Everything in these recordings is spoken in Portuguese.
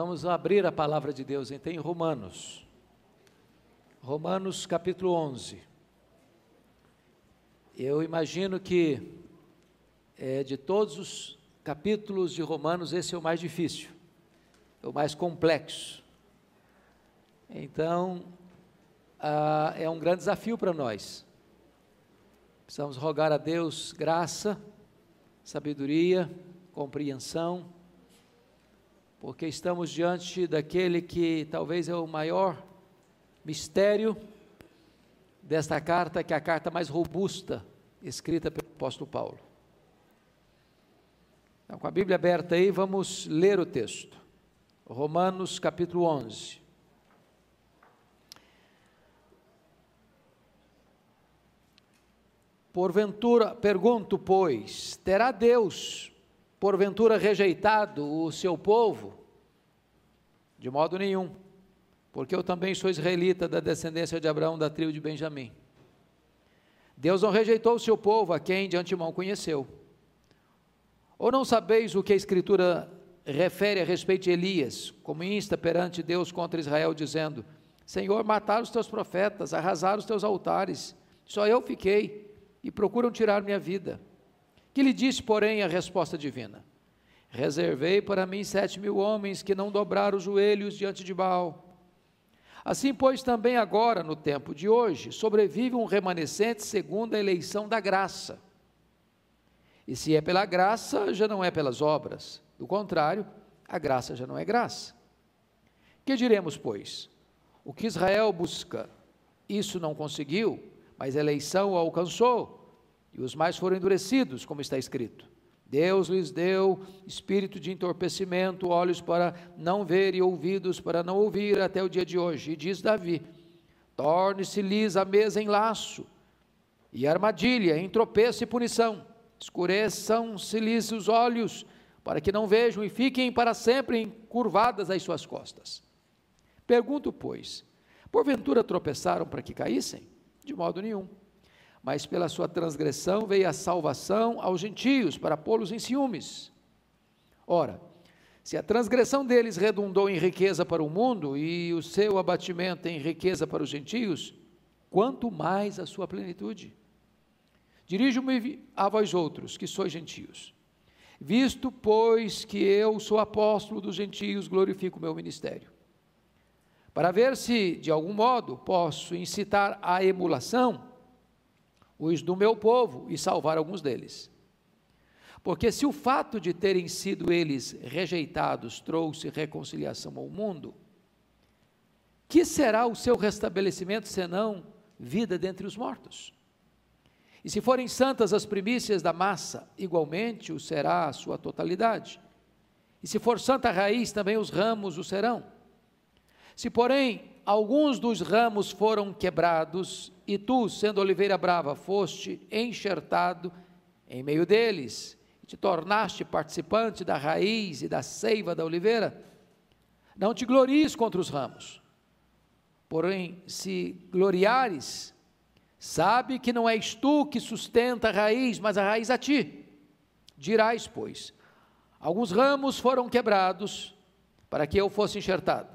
Vamos abrir a palavra de Deus então em Romanos. Romanos capítulo 11. Eu imagino que é, de todos os capítulos de Romanos, esse é o mais difícil, é o mais complexo. Então, ah, é um grande desafio para nós. Precisamos rogar a Deus graça, sabedoria, compreensão porque estamos diante daquele que talvez é o maior mistério desta carta, que é a carta mais robusta escrita pelo apóstolo Paulo. Então, com a Bíblia aberta aí, vamos ler o texto. Romanos capítulo 11. Porventura, pergunto, pois, terá Deus porventura rejeitado o seu povo? De modo nenhum, porque eu também sou israelita da descendência de Abraão, da tribo de Benjamim. Deus não rejeitou o seu povo, a quem de antemão conheceu. Ou não sabeis o que a Escritura refere a respeito de Elias, como insta perante Deus contra Israel, dizendo: Senhor, mataram os teus profetas, arrasaram os teus altares, só eu fiquei, e procuram tirar minha vida. Que lhe disse, porém, a resposta divina? Reservei para mim sete mil homens que não dobraram os joelhos diante de Baal. Assim, pois, também agora, no tempo de hoje, sobrevive um remanescente segundo a eleição da graça. E se é pela graça, já não é pelas obras. Do contrário, a graça já não é graça. Que diremos, pois? O que Israel busca, isso não conseguiu, mas a eleição o alcançou e os mais foram endurecidos, como está escrito. Deus lhes deu espírito de entorpecimento, olhos para não ver e ouvidos para não ouvir até o dia de hoje. E diz Davi: torne-se-lhes a mesa em laço, e armadilha, em tropeço e punição. Escureçam-se-lhes os olhos, para que não vejam e fiquem para sempre encurvadas as suas costas. Pergunto, pois, porventura tropeçaram para que caíssem? De modo nenhum mas pela sua transgressão veio a salvação aos gentios, para pô-los em ciúmes. Ora, se a transgressão deles redundou em riqueza para o mundo e o seu abatimento em riqueza para os gentios, quanto mais a sua plenitude. Dirijo-me a vós outros, que sois gentios. Visto, pois, que eu sou apóstolo dos gentios, glorifico o meu ministério. Para ver se, de algum modo, posso incitar a emulação os do meu povo e salvar alguns deles. Porque se o fato de terem sido eles rejeitados trouxe reconciliação ao mundo, que será o seu restabelecimento senão vida dentre os mortos? E se forem santas as primícias da massa, igualmente o será a sua totalidade. E se for santa a raiz, também os ramos o serão. Se, porém, alguns dos ramos foram quebrados, e tu, sendo oliveira brava, foste enxertado em meio deles, e te tornaste participante da raiz e da seiva da oliveira, não te glories contra os ramos. Porém, se gloriares, sabe que não és tu que sustenta a raiz, mas a raiz a ti. Dirás, pois, alguns ramos foram quebrados para que eu fosse enxertado.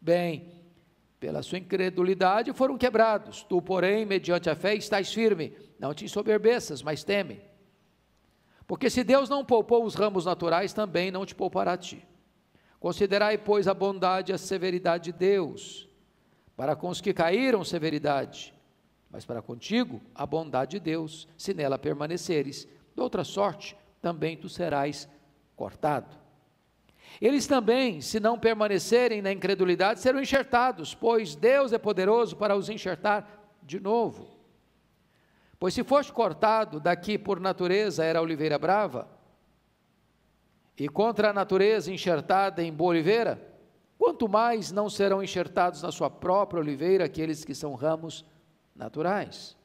Bem, pela sua incredulidade foram quebrados. Tu, porém, mediante a fé, estás firme. Não te ensoberbeças, mas teme. Porque se Deus não poupou os ramos naturais, também não te poupará a ti. Considerai, pois, a bondade e a severidade de Deus. Para com os que caíram, severidade. Mas para contigo, a bondade de Deus, se nela permaneceres. De outra sorte, também tu serás cortado. Eles também, se não permanecerem na incredulidade, serão enxertados, pois Deus é poderoso para os enxertar de novo. Pois se foste cortado daqui por natureza era oliveira brava, e contra a natureza enxertada em boa oliveira, quanto mais não serão enxertados na sua própria oliveira aqueles que são ramos naturais.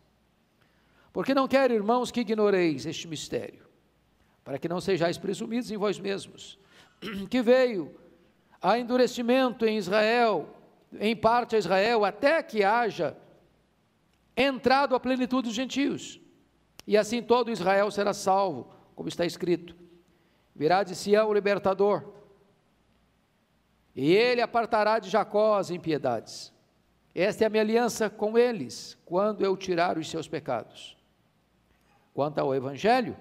Porque não quero, irmãos, que ignoreis este mistério, para que não sejais presumidos em vós mesmos que veio a endurecimento em Israel, em parte a Israel, até que haja entrado a plenitude dos gentios. E assim todo Israel será salvo, como está escrito. Virá de Sião o libertador. e ele apartará de Jacó as impiedades. Esta é a minha aliança com eles, quando eu tirar os seus pecados. Quanto ao Evangelho,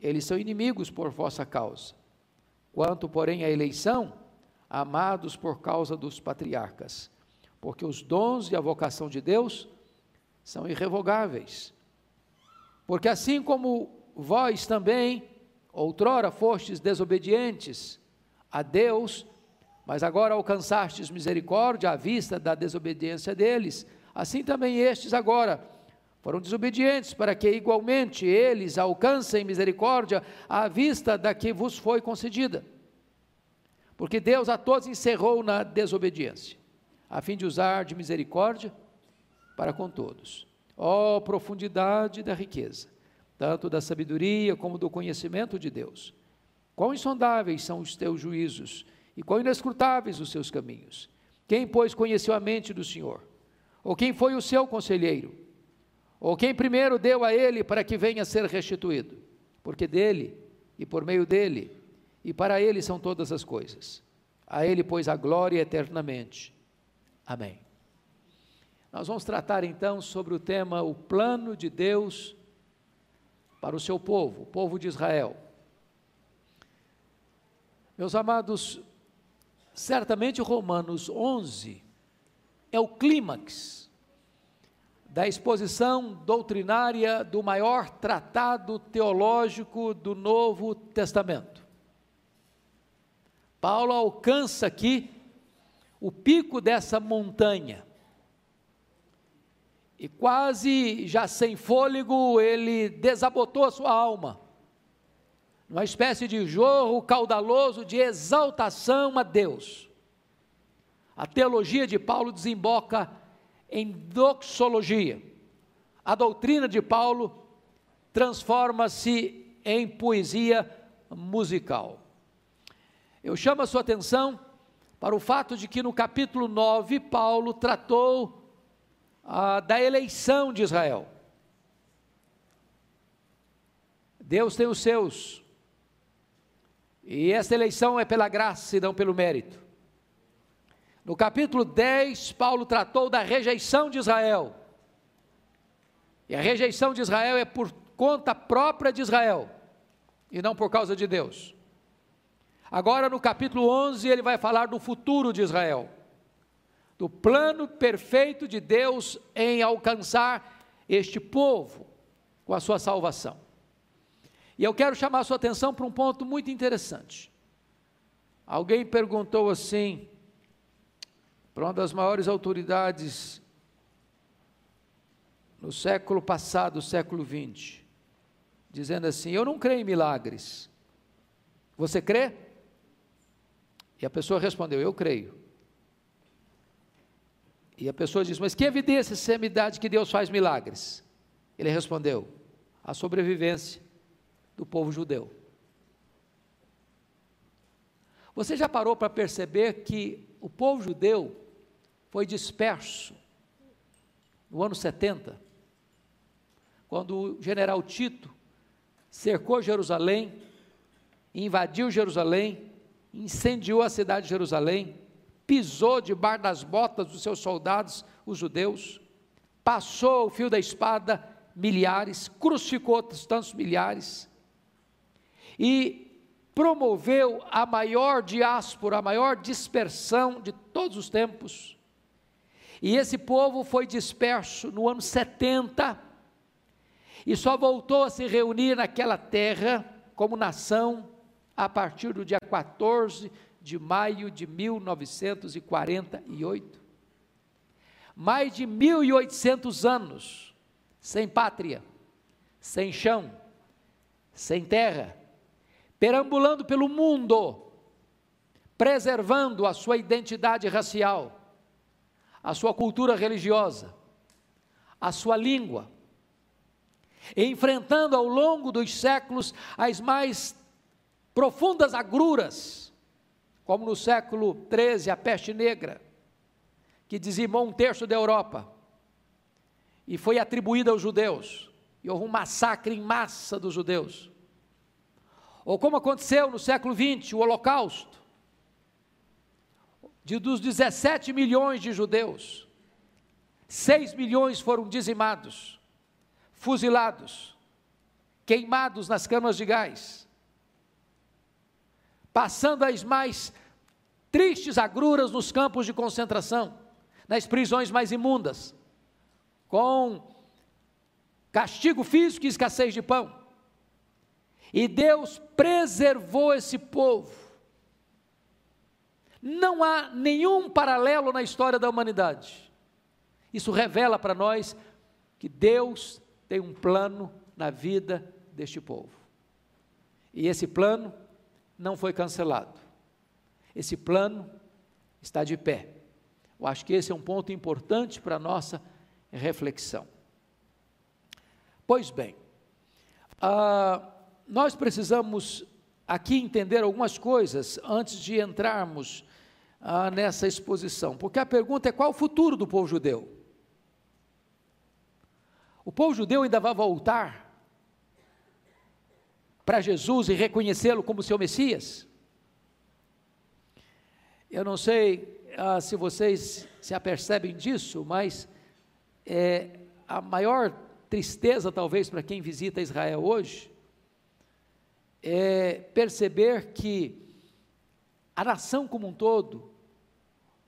eles são inimigos por vossa causa. Quanto, porém, à eleição, amados por causa dos patriarcas, porque os dons e a vocação de Deus são irrevogáveis. Porque assim como vós também, outrora fostes desobedientes a Deus, mas agora alcançastes misericórdia à vista da desobediência deles, assim também estes agora foram desobedientes, para que igualmente eles alcancem misericórdia à vista da que vos foi concedida. Porque Deus a todos encerrou na desobediência, a fim de usar de misericórdia para com todos. Ó oh, profundidade da riqueza, tanto da sabedoria como do conhecimento de Deus. Quão insondáveis são os teus juízos e quão inescrutáveis os seus caminhos. Quem, pois, conheceu a mente do Senhor? Ou quem foi o seu conselheiro? Ou quem primeiro deu a ele para que venha a ser restituído? Porque dele, e por meio dele, e para ele são todas as coisas. A ele, pois, a glória eternamente. Amém. Nós vamos tratar então sobre o tema o plano de Deus para o seu povo, o povo de Israel. Meus amados, Certamente Romanos 11 é o clímax da exposição doutrinária do maior tratado teológico do Novo Testamento. Paulo alcança aqui o pico dessa montanha. E quase já sem fôlego, ele desabotou a sua alma uma espécie de jorro caudaloso de exaltação a Deus. A teologia de Paulo desemboca em doxologia. A doutrina de Paulo transforma-se em poesia musical. Eu chamo a sua atenção para o fato de que no capítulo 9, Paulo tratou ah, da eleição de Israel. Deus tem os seus e esta eleição é pela graça e não pelo mérito. No capítulo 10, Paulo tratou da rejeição de Israel. E a rejeição de Israel é por conta própria de Israel, e não por causa de Deus. Agora, no capítulo 11, ele vai falar do futuro de Israel, do plano perfeito de Deus em alcançar este povo com a sua salvação. E eu quero chamar a sua atenção para um ponto muito interessante. Alguém perguntou assim, para uma das maiores autoridades no século passado, século XX, dizendo assim: Eu não creio em milagres. Você crê? E a pessoa respondeu: Eu creio. E a pessoa diz: Mas que evidência você me dá de que Deus faz milagres? Ele respondeu: A sobrevivência do povo judeu. Você já parou para perceber que o povo judeu foi disperso no ano 70, quando o general Tito cercou Jerusalém, invadiu Jerusalém, incendiou a cidade de Jerusalém, pisou debaixo das botas dos seus soldados, os judeus, passou o fio da espada milhares, crucificou tantos milhares, e promoveu a maior diáspora, a maior dispersão de todos os tempos. E esse povo foi disperso no ano 70 e só voltou a se reunir naquela terra como nação a partir do dia 14 de maio de 1948. Mais de 1800 anos sem pátria, sem chão, sem terra, perambulando pelo mundo, preservando a sua identidade racial, a sua cultura religiosa, a sua língua, enfrentando ao longo dos séculos as mais profundas agruras, como no século XIII a peste negra, que dizimou um terço da Europa e foi atribuída aos judeus, e houve um massacre em massa dos judeus. Ou como aconteceu no século XX, o Holocausto. De dos 17 milhões de judeus, 6 milhões foram dizimados, fuzilados, queimados nas câmaras de gás, passando as mais tristes agruras nos campos de concentração, nas prisões mais imundas, com castigo físico e escassez de pão. E Deus preservou esse povo. Não há nenhum paralelo na história da humanidade. Isso revela para nós que Deus tem um plano na vida deste povo. E esse plano não foi cancelado. Esse plano está de pé. Eu acho que esse é um ponto importante para a nossa reflexão. Pois bem, uh, nós precisamos aqui entender algumas coisas antes de entrarmos uh, nessa exposição, porque a pergunta é qual o futuro do povo judeu? O povo judeu ainda vai voltar para Jesus e reconhecê-lo como seu Messias? Eu não sei uh, se vocês se apercebem disso, mas é, a maior tristeza, talvez, para quem visita Israel hoje, é perceber que a nação como um todo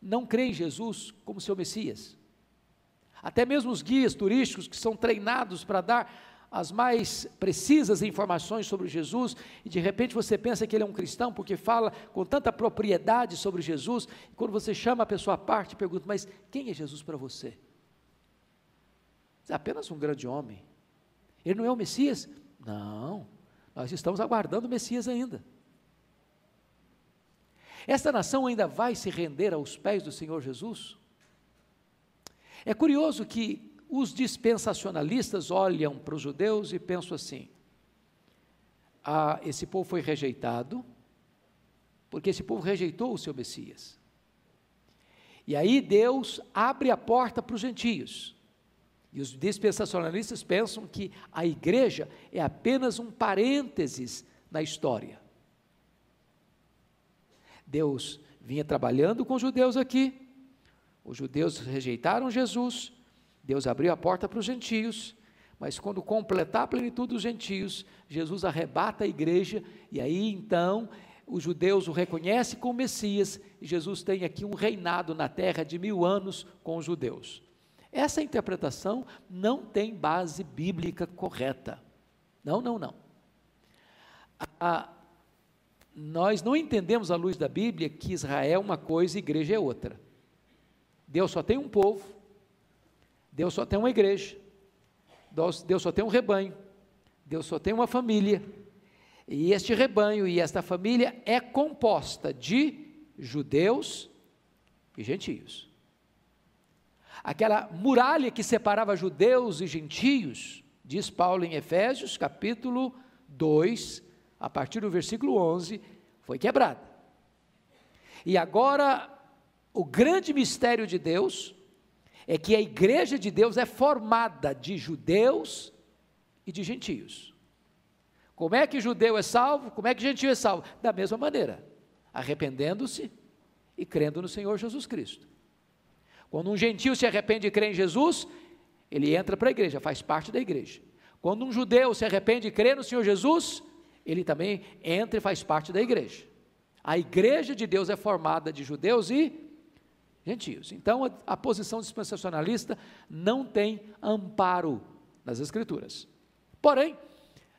não crê em Jesus como seu Messias. Até mesmo os guias turísticos que são treinados para dar as mais precisas informações sobre Jesus, e de repente você pensa que ele é um cristão porque fala com tanta propriedade sobre Jesus, e quando você chama a pessoa à parte, pergunta: Mas quem é Jesus para você? é apenas um grande homem. Ele não é o Messias? Não, nós estamos aguardando o Messias ainda. Esta nação ainda vai se render aos pés do Senhor Jesus? É curioso que os dispensacionalistas olham para os judeus e pensam assim: ah, esse povo foi rejeitado, porque esse povo rejeitou o seu Messias. E aí Deus abre a porta para os gentios. E os dispensacionalistas pensam que a igreja é apenas um parênteses na história. Deus vinha trabalhando com os judeus aqui, os judeus rejeitaram Jesus, Deus abriu a porta para os gentios, mas quando completar a plenitude dos gentios, Jesus arrebata a igreja, e aí então os judeus o reconhecem como Messias, e Jesus tem aqui um reinado na terra de mil anos com os judeus. Essa interpretação não tem base bíblica correta. Não, não, não. A, nós não entendemos à luz da Bíblia que Israel é uma coisa e igreja é outra. Deus só tem um povo, Deus só tem uma igreja, Deus, Deus só tem um rebanho, Deus só tem uma família, e este rebanho e esta família é composta de judeus e gentios aquela muralha que separava judeus e gentios, diz Paulo em Efésios, capítulo 2, a partir do versículo 11, foi quebrada. E agora, o grande mistério de Deus é que a igreja de Deus é formada de judeus e de gentios. Como é que judeu é salvo? Como é que gentio é salvo? Da mesma maneira, arrependendo-se e crendo no Senhor Jesus Cristo. Quando um gentil se arrepende e crê em Jesus, ele entra para a igreja, faz parte da igreja. Quando um judeu se arrepende e crê no Senhor Jesus, ele também entra e faz parte da igreja. A igreja de Deus é formada de judeus e gentios. Então, a, a posição dispensacionalista não tem amparo nas Escrituras. Porém,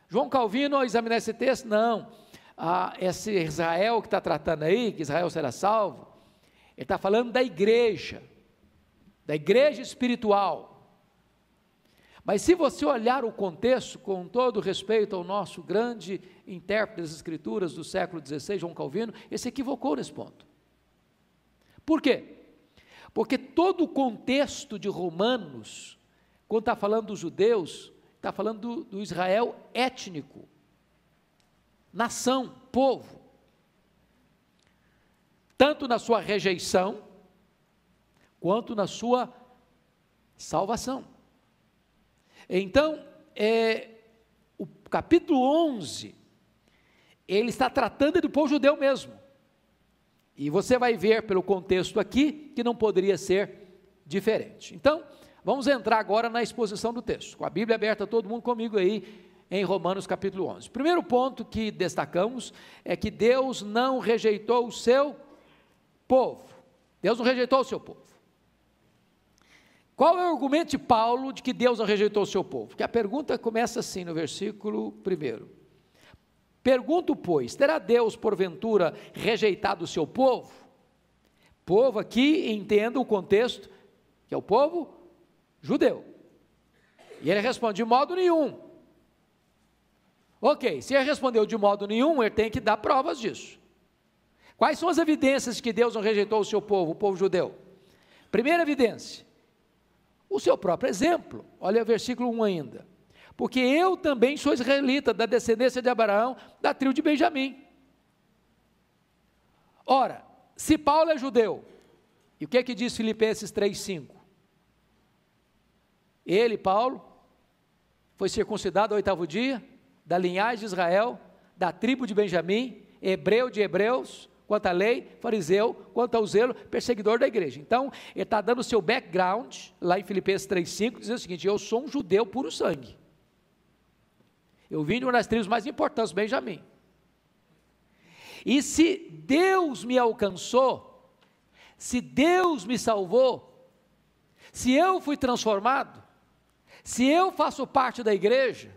João Calvino, ao examinar esse texto, não. Ah, esse Israel que está tratando aí, que Israel será salvo, ele está falando da igreja da igreja espiritual. Mas se você olhar o contexto, com todo respeito ao nosso grande intérprete das Escrituras do século XVI, João Calvino, ele se equivocou nesse ponto. Por quê? Porque todo o contexto de Romanos, quando está falando dos judeus, está falando do, do Israel étnico, nação, povo. Tanto na sua rejeição, quanto na sua salvação. Então, é, o capítulo 11, ele está tratando do povo judeu mesmo. E você vai ver pelo contexto aqui que não poderia ser diferente. Então, vamos entrar agora na exposição do texto. Com a Bíblia aberta, todo mundo comigo aí em Romanos capítulo 11. Primeiro ponto que destacamos é que Deus não rejeitou o seu povo. Deus não rejeitou o seu povo. Qual é o argumento de Paulo de que Deus não rejeitou o seu povo? Porque a pergunta começa assim no versículo 1. Pergunto, pois, terá Deus, porventura, rejeitado o seu povo? Povo aqui, entenda o contexto, que é o povo judeu. E ele responde: de modo nenhum. Ok, se ele respondeu de modo nenhum, ele tem que dar provas disso. Quais são as evidências que Deus não rejeitou o seu povo, o povo judeu? Primeira evidência, o seu próprio exemplo. Olha o versículo 1 ainda. Porque eu também sou israelita, da descendência de Abraão, da tribo de Benjamim. Ora, se Paulo é judeu, e o que é que diz Filipenses 3,5? Ele, Paulo, foi circuncidado ao oitavo dia, da linhagem de Israel, da tribo de Benjamim, hebreu de hebreus, quanto à lei, fariseu, quanto ao zelo, perseguidor da igreja. Então, ele está dando o seu background, lá em Filipenses 3,5, dizendo o seguinte: Eu sou um judeu puro sangue. Eu vim de uma das tribos mais importantes, Benjamim. E se Deus me alcançou, se Deus me salvou, se eu fui transformado, se eu faço parte da igreja,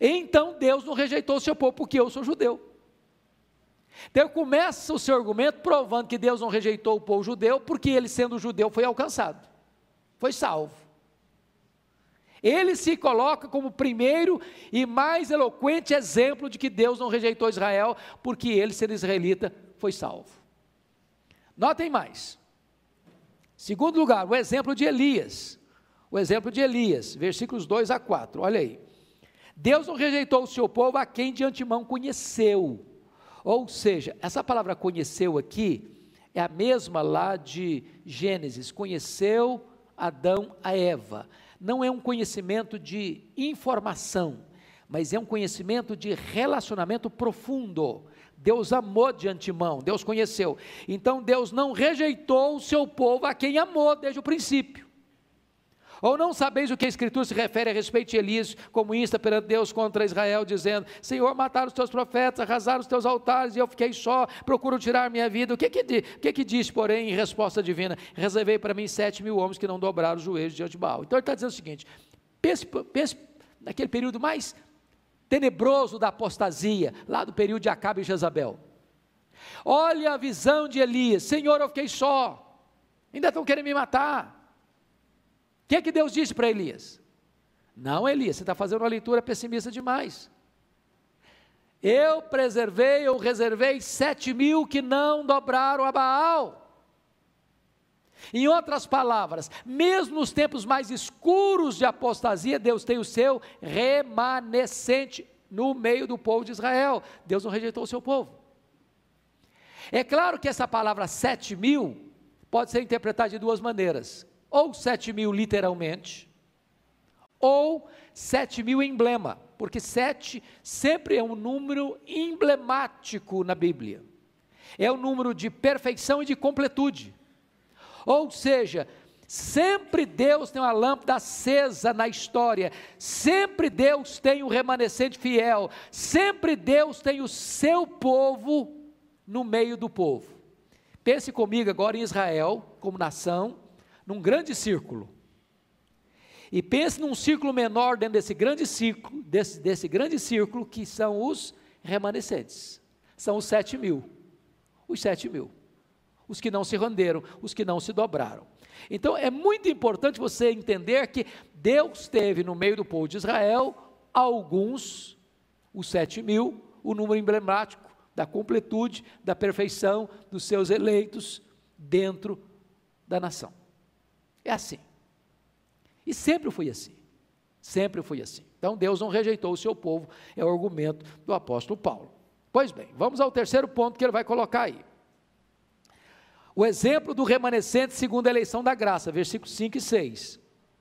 então Deus não rejeitou o seu povo porque eu sou judeu. Então começa o seu argumento provando que Deus não rejeitou o povo judeu, porque ele, sendo judeu, foi alcançado, foi salvo. Ele se coloca como primeiro e mais eloquente exemplo de que Deus não rejeitou Israel, porque ele, sendo israelita, foi salvo. Notem mais. Segundo lugar, o exemplo de Elias. O exemplo de Elias, versículos 2 a 4. Olha aí. Deus não rejeitou o seu povo a quem de antemão conheceu. Ou seja, essa palavra conheceu aqui é a mesma lá de Gênesis, conheceu Adão a Eva. Não é um conhecimento de informação, mas é um conhecimento de relacionamento profundo. Deus amou de antemão, Deus conheceu. Então Deus não rejeitou o seu povo a quem amou desde o princípio. Ou não sabeis o que a Escritura se refere a respeito de Elias, como insta perante Deus contra Israel, dizendo: Senhor, mataram os teus profetas, arrasaram os teus altares, e eu fiquei só, procuro tirar minha vida. O que que, o que, que diz, porém, em resposta divina? Reservei para mim sete mil homens que não dobraram os joelhos diante de Baal. Então ele está dizendo o seguinte: pense, pense naquele período mais tenebroso da apostasia, lá do período de Acabe e Jezabel. Olha a visão de Elias: Senhor, eu fiquei só, ainda estão querendo me matar. O que é que Deus disse para Elias? Não, Elias, você está fazendo uma leitura pessimista demais. Eu preservei, eu reservei sete mil que não dobraram a Baal. Em outras palavras, mesmo nos tempos mais escuros de apostasia, Deus tem o seu remanescente no meio do povo de Israel. Deus não rejeitou o seu povo. É claro que essa palavra sete mil pode ser interpretada de duas maneiras ou sete mil literalmente, ou sete mil emblema, porque sete sempre é um número emblemático na Bíblia. É o um número de perfeição e de completude. Ou seja, sempre Deus tem uma lâmpada acesa na história, sempre Deus tem um remanescente fiel, sempre Deus tem o seu povo no meio do povo. Pense comigo agora em Israel como nação, num grande círculo. E pense num círculo menor dentro desse grande círculo, desse, desse grande círculo que são os remanescentes. São os sete mil. Os sete mil. Os que não se renderam, os que não se dobraram. Então é muito importante você entender que Deus teve no meio do povo de Israel alguns, os sete mil, o número emblemático da completude, da perfeição dos seus eleitos dentro da nação. É assim. E sempre foi assim. Sempre foi assim. Então Deus não rejeitou o seu povo, é o argumento do apóstolo Paulo. Pois bem, vamos ao terceiro ponto que ele vai colocar aí. O exemplo do remanescente segundo a eleição da graça, versículos 5 e 6.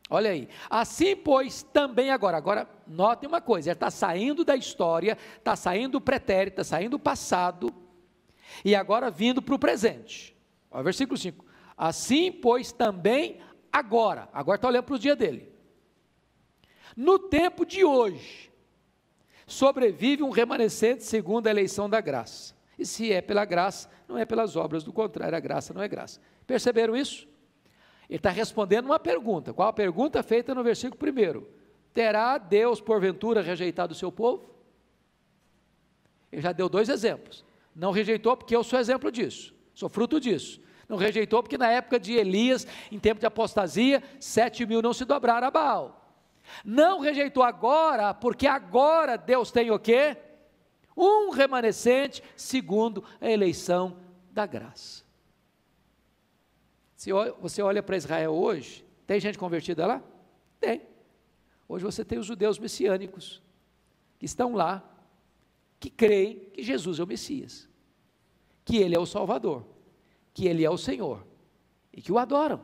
Olha aí. Assim, pois, também agora. Agora, notem uma coisa: ele está saindo da história, está saindo do pretérito, está saindo do passado, E agora vindo para o presente. Olha, versículo 5. Assim, pois, também agora. Agora está olhando para o dia dele. No tempo de hoje, sobrevive um remanescente segundo a eleição da graça. E se é pela graça, não é pelas obras, do contrário, a graça não é graça. Perceberam isso? Ele está respondendo uma pergunta. Qual a pergunta feita no versículo 1? Terá Deus, porventura, rejeitado o seu povo? Ele já deu dois exemplos. Não rejeitou porque eu sou exemplo disso, sou fruto disso. Não rejeitou porque na época de Elias, em tempo de apostasia, sete mil não se dobraram a Baal. Não rejeitou agora, porque agora Deus tem o quê? Um remanescente segundo a eleição da graça. Se você olha para Israel hoje, tem gente convertida lá? Tem. Hoje você tem os judeus messiânicos, que estão lá, que creem que Jesus é o Messias, que Ele é o Salvador, que Ele é o Senhor, e que o adoram.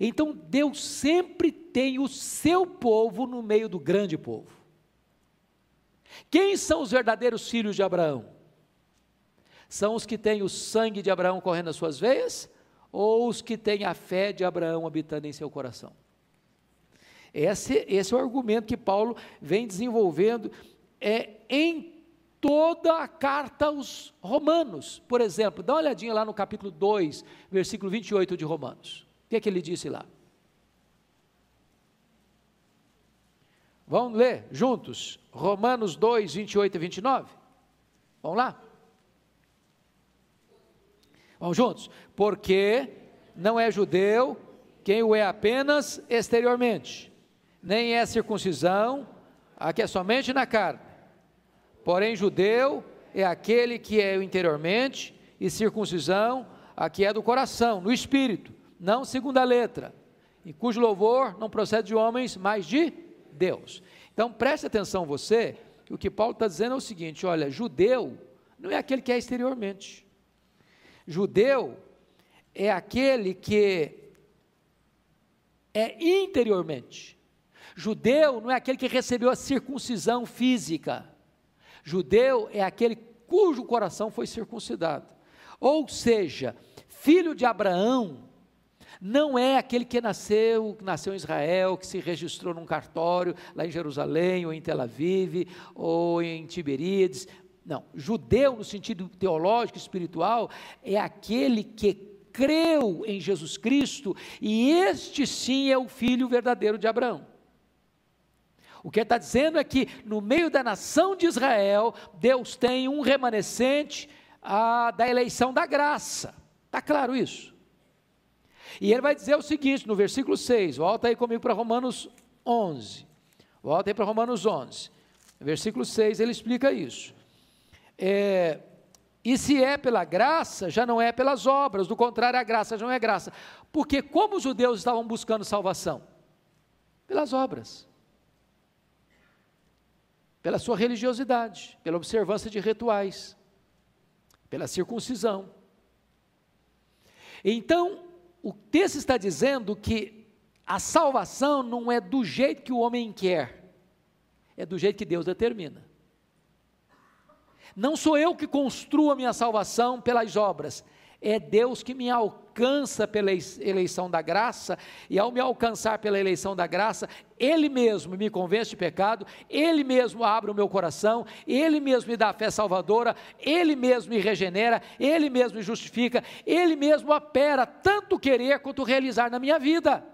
Então Deus sempre tem o seu povo no meio do grande povo. Quem são os verdadeiros filhos de Abraão? São os que têm o sangue de Abraão correndo nas suas veias ou os que têm a fé de Abraão habitando em seu coração? Esse, esse é o argumento que Paulo vem desenvolvendo é, em toda a carta aos Romanos. Por exemplo, dá uma olhadinha lá no capítulo 2, versículo 28 de Romanos. O que é que ele disse lá? Vamos ler juntos? Romanos 2, 28 e 29? Vamos lá? Vamos juntos? Porque não é judeu quem o é apenas exteriormente, nem é circuncisão a que é somente na carne. Porém, judeu é aquele que é interiormente, e circuncisão a que é do coração, no espírito não segundo a letra, em cujo louvor não procede de homens, mas de Deus. Então preste atenção você, que o que Paulo está dizendo é o seguinte: olha, judeu não é aquele que é exteriormente. Judeu é aquele que é interiormente. Judeu não é aquele que recebeu a circuncisão física. Judeu é aquele cujo coração foi circuncidado. Ou seja, filho de Abraão não é aquele que nasceu, nasceu em Israel, que se registrou num cartório lá em Jerusalém, ou em Tel Aviv, ou em Tiberíades. Não, judeu no sentido teológico, espiritual, é aquele que creu em Jesus Cristo, e este sim é o filho verdadeiro de Abraão. O que está dizendo é que no meio da nação de Israel, Deus tem um remanescente da eleição da graça. Está claro isso? E ele vai dizer o seguinte no versículo 6, volta aí comigo para Romanos 11. Volta aí para Romanos 11. Versículo 6 ele explica isso. É, e se é pela graça, já não é pelas obras, do contrário, a graça já não é graça. Porque como os judeus estavam buscando salvação? Pelas obras. Pela sua religiosidade, pela observância de rituais, pela circuncisão. Então, o texto está dizendo que a salvação não é do jeito que o homem quer, é do jeito que Deus determina. Não sou eu que construo a minha salvação pelas obras, é Deus que me alcança pela eleição da graça, e ao me alcançar pela eleição da graça, Ele mesmo me convence de pecado, Ele mesmo abre o meu coração, Ele mesmo me dá a fé salvadora, Ele mesmo me regenera, Ele mesmo me justifica, Ele mesmo opera tanto querer quanto realizar na minha vida.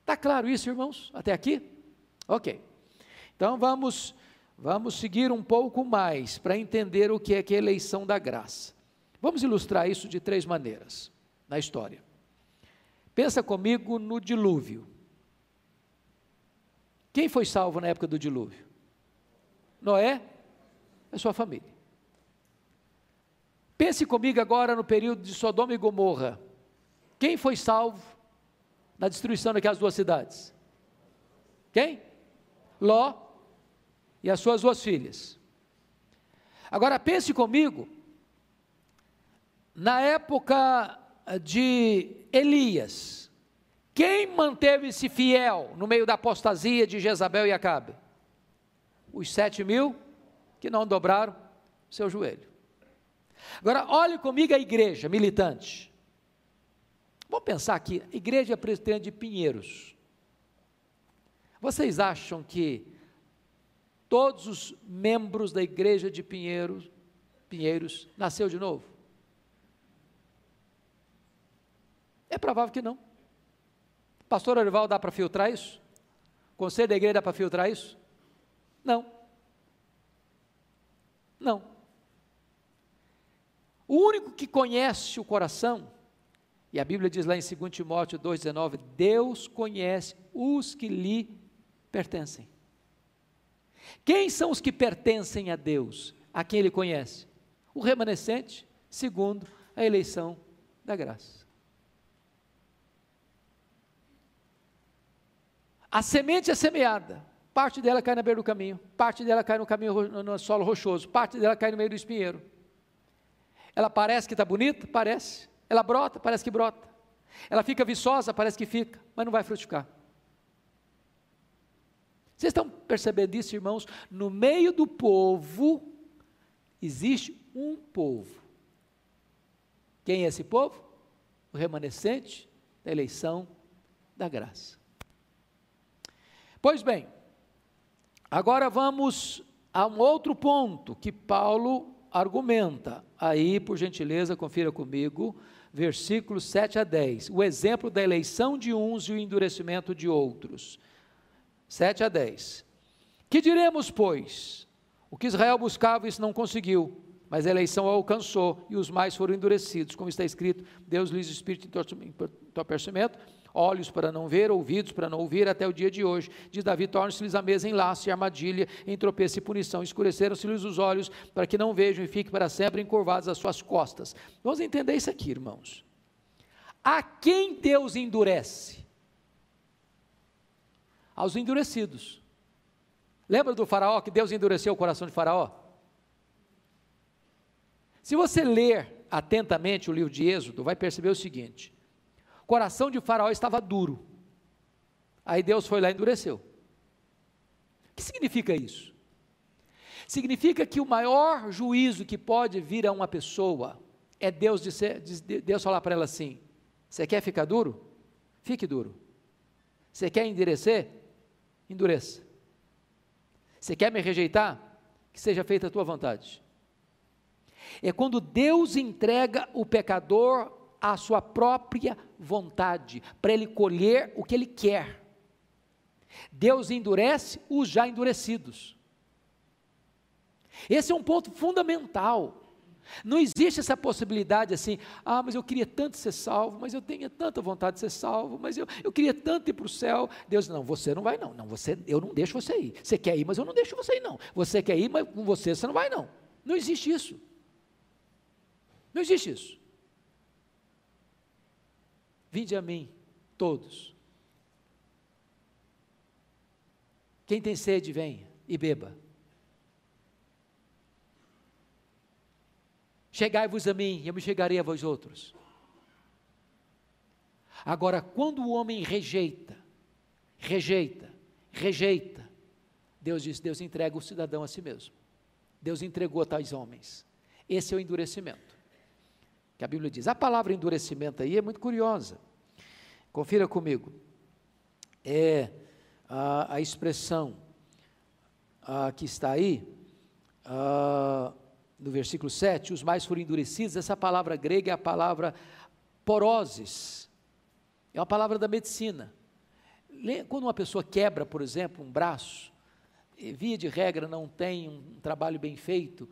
Está claro isso, irmãos? Até aqui? Ok. Então vamos, vamos seguir um pouco mais para entender o que é que é eleição da graça. Vamos ilustrar isso de três maneiras na história. Pensa comigo no dilúvio. Quem foi salvo na época do dilúvio? Noé e sua família. Pense comigo agora no período de Sodoma e Gomorra. Quem foi salvo na destruição daquelas duas cidades? Quem? Ló e as suas duas filhas. Agora pense comigo na época de Elias, quem manteve-se fiel no meio da apostasia de Jezabel e Acabe? Os sete mil que não dobraram seu joelho. Agora, olhe comigo a igreja militante. Vamos pensar aqui, igreja presbiteriana de Pinheiros. Vocês acham que todos os membros da igreja de Pinheiros, Pinheiros nasceu de novo? É provável que não. Pastor Orival, dá para filtrar isso? Conselho da igreja dá para filtrar isso? Não. Não. O único que conhece o coração, e a Bíblia diz lá em 2 Timóteo 2,19: Deus conhece os que lhe pertencem. Quem são os que pertencem a Deus? A quem ele conhece? O remanescente, segundo a eleição da graça. A semente é semeada, parte dela cai na beira do caminho, parte dela cai no caminho no solo rochoso, parte dela cai no meio do espinheiro. Ela parece que está bonita? Parece. Ela brota? Parece que brota. Ela fica viçosa? Parece que fica, mas não vai frutificar. Vocês estão percebendo isso, irmãos? No meio do povo, existe um povo. Quem é esse povo? O remanescente da eleição da graça. Pois bem, agora vamos a um outro ponto que Paulo argumenta. Aí, por gentileza, confira comigo, versículos 7 a 10. O exemplo da eleição de uns e o endurecimento de outros. 7 a 10. Que diremos, pois? O que Israel buscava, isso não conseguiu, mas a eleição alcançou e os mais foram endurecidos, como está escrito: Deus lhes espírito em entorpecimento olhos para não ver, ouvidos para não ouvir, até o dia de hoje. Diz Davi: torne-se-lhes a mesa em laço e armadilha, em tropeço e punição. Escureceram-se-lhes os olhos para que não vejam e fiquem para sempre encurvados as suas costas. Vamos entender isso aqui, irmãos. A quem Deus endurece? Aos endurecidos. Lembra do faraó que Deus endureceu o coração de faraó? Se você ler atentamente o livro de Êxodo, vai perceber o seguinte: coração de Faraó estava duro. Aí Deus foi lá e endureceu. O que significa isso? Significa que o maior juízo que pode vir a uma pessoa é Deus, dizer, Deus falar para ela assim: Você quer ficar duro? Fique duro. Você quer endurecer? Endureça. Você quer me rejeitar? Que seja feita a tua vontade. É quando Deus entrega o pecador à sua própria vontade, para ele colher o que ele quer. Deus endurece os já endurecidos. Esse é um ponto fundamental. Não existe essa possibilidade assim, ah, mas eu queria tanto ser salvo, mas eu tenho tanta vontade de ser salvo, mas eu, eu queria tanto ir para o céu. Deus, não, você não vai não, não, você, eu não deixo você ir. Você quer ir, mas eu não deixo você ir não. Você quer ir, mas com você você não vai não. Não existe isso. Não existe isso. Vinde a mim, todos. Quem tem sede, venha e beba. Chegai-vos a mim, e eu me chegarei a vós outros. Agora, quando o homem rejeita, rejeita, rejeita, Deus diz: Deus entrega o cidadão a si mesmo. Deus entregou a tais homens. Esse é o endurecimento que a Bíblia diz. A palavra endurecimento aí é muito curiosa. Confira comigo. É a, a expressão a, que está aí, a, no versículo 7, os mais foram endurecidos. Essa palavra grega é a palavra poroses, é uma palavra da medicina. Quando uma pessoa quebra, por exemplo, um braço, via de regra não tem um trabalho bem feito,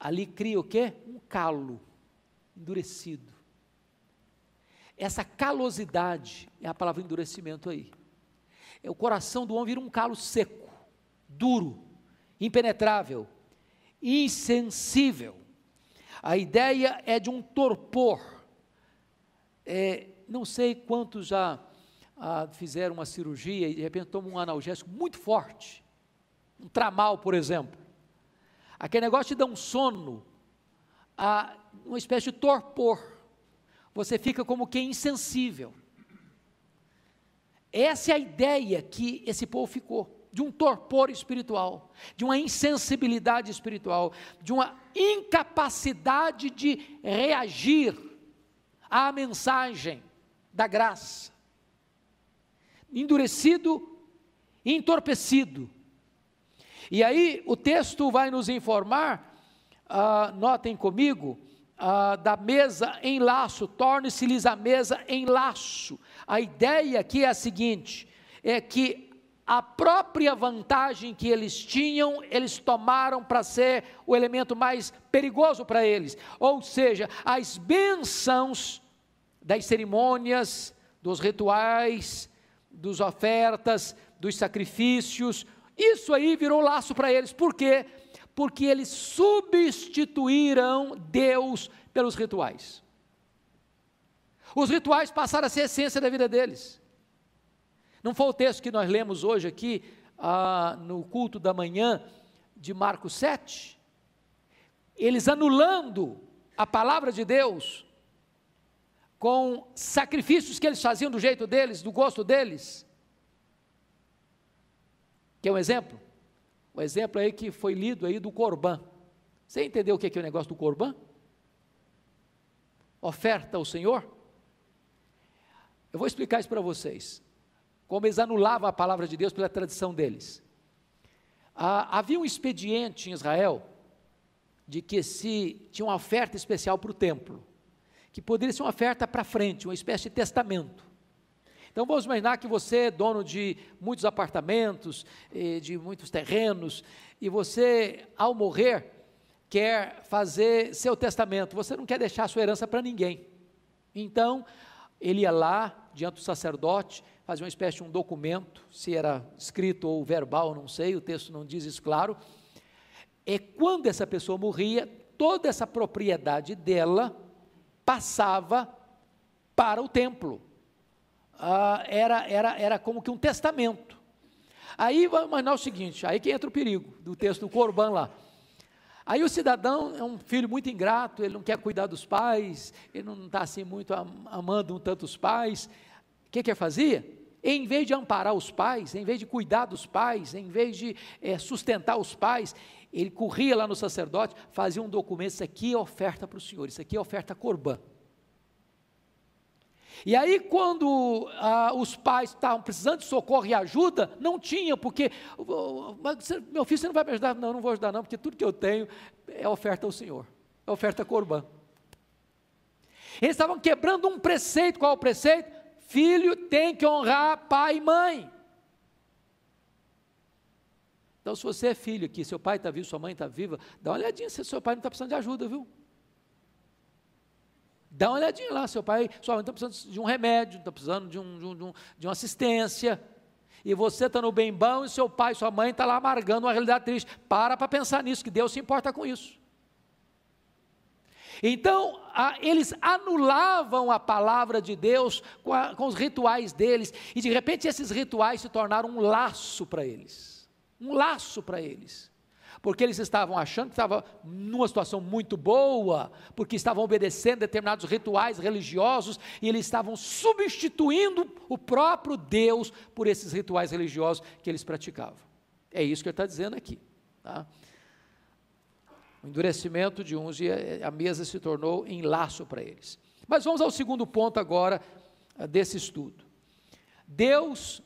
ali cria o quê? Um calo endurecido. Essa calosidade é a palavra endurecimento aí. É o coração do homem vira um calo seco, duro, impenetrável, insensível. A ideia é de um torpor. É, não sei quantos já ah, fizeram uma cirurgia e de repente tomam um analgésico muito forte, um tramal, por exemplo. Aquele negócio te dá um sono, ah, uma espécie de torpor. Você fica como que insensível. Essa é a ideia que esse povo ficou. de um torpor espiritual, de uma insensibilidade espiritual, de uma incapacidade de reagir à mensagem da graça. Endurecido, entorpecido. E aí o texto vai nos informar, uh, notem comigo, uh, da mesa em laço, torne-se-lhes a mesa em laço. A ideia aqui é a seguinte: é que a própria vantagem que eles tinham, eles tomaram para ser o elemento mais perigoso para eles. Ou seja, as bênçãos das cerimônias, dos rituais, dos ofertas, dos sacrifícios, isso aí virou laço para eles. Por quê? Porque eles substituíram Deus pelos rituais. Os rituais passaram a ser a essência da vida deles. Não foi o texto que nós lemos hoje aqui, ah, no culto da manhã de Marcos 7? Eles anulando a palavra de Deus com sacrifícios que eles faziam do jeito deles, do gosto deles. Quer um exemplo? O exemplo aí que foi lido aí do Corban. Você entendeu o que é, que é o negócio do Corban? Oferta ao Senhor? Eu vou explicar isso para vocês como eles anulavam a palavra de Deus pela tradição deles. Ah, havia um expediente em Israel de que se tinha uma oferta especial para o templo, que poderia ser uma oferta para frente, uma espécie de testamento. Então vamos imaginar que você é dono de muitos apartamentos, de muitos terrenos, e você, ao morrer, quer fazer seu testamento, você não quer deixar sua herança para ninguém. Então, ele ia lá, diante do sacerdote, fazia uma espécie de um documento, se era escrito ou verbal, não sei, o texto não diz isso claro. É quando essa pessoa morria, toda essa propriedade dela passava para o templo. Ah, era, era, era como que um testamento. Aí vamos imaginar o seguinte: aí que entra o perigo do texto do Corban lá. Aí o cidadão é um filho muito ingrato, ele não quer cuidar dos pais, ele não está assim muito amando tanto os pais. O que que ele fazia? em vez de amparar os pais, em vez de cuidar dos pais, em vez de é, sustentar os pais, ele corria lá no sacerdote, fazia um documento, isso aqui é oferta para o Senhor, isso aqui é oferta corbã. E aí, quando ah, os pais estavam precisando de socorro e ajuda, não tinha, porque, meu filho, você não vai me ajudar? Não, não vou ajudar não, porque tudo que eu tenho é oferta ao Senhor, é oferta corbã. Eles estavam quebrando um preceito, qual é o preceito? Filho tem que honrar pai e mãe. Então, se você é filho aqui, seu pai está vivo, sua mãe está viva, dá uma olhadinha se seu pai não está precisando de ajuda, viu? Dá uma olhadinha lá, seu pai, sua mãe está precisando de um remédio, está precisando de, um, de, um, de uma assistência. E você está no bem bom e seu pai, sua mãe está lá amargando uma realidade triste. Para para pensar nisso, que Deus se importa com isso. Então, a, eles anulavam a palavra de Deus com, a, com os rituais deles, e de repente esses rituais se tornaram um laço para eles um laço para eles porque eles estavam achando que estavam numa situação muito boa, porque estavam obedecendo determinados rituais religiosos e eles estavam substituindo o próprio Deus por esses rituais religiosos que eles praticavam. É isso que ele está dizendo aqui. Tá? o endurecimento de uns e a mesa se tornou em laço para eles. Mas vamos ao segundo ponto agora ah, desse estudo. Deus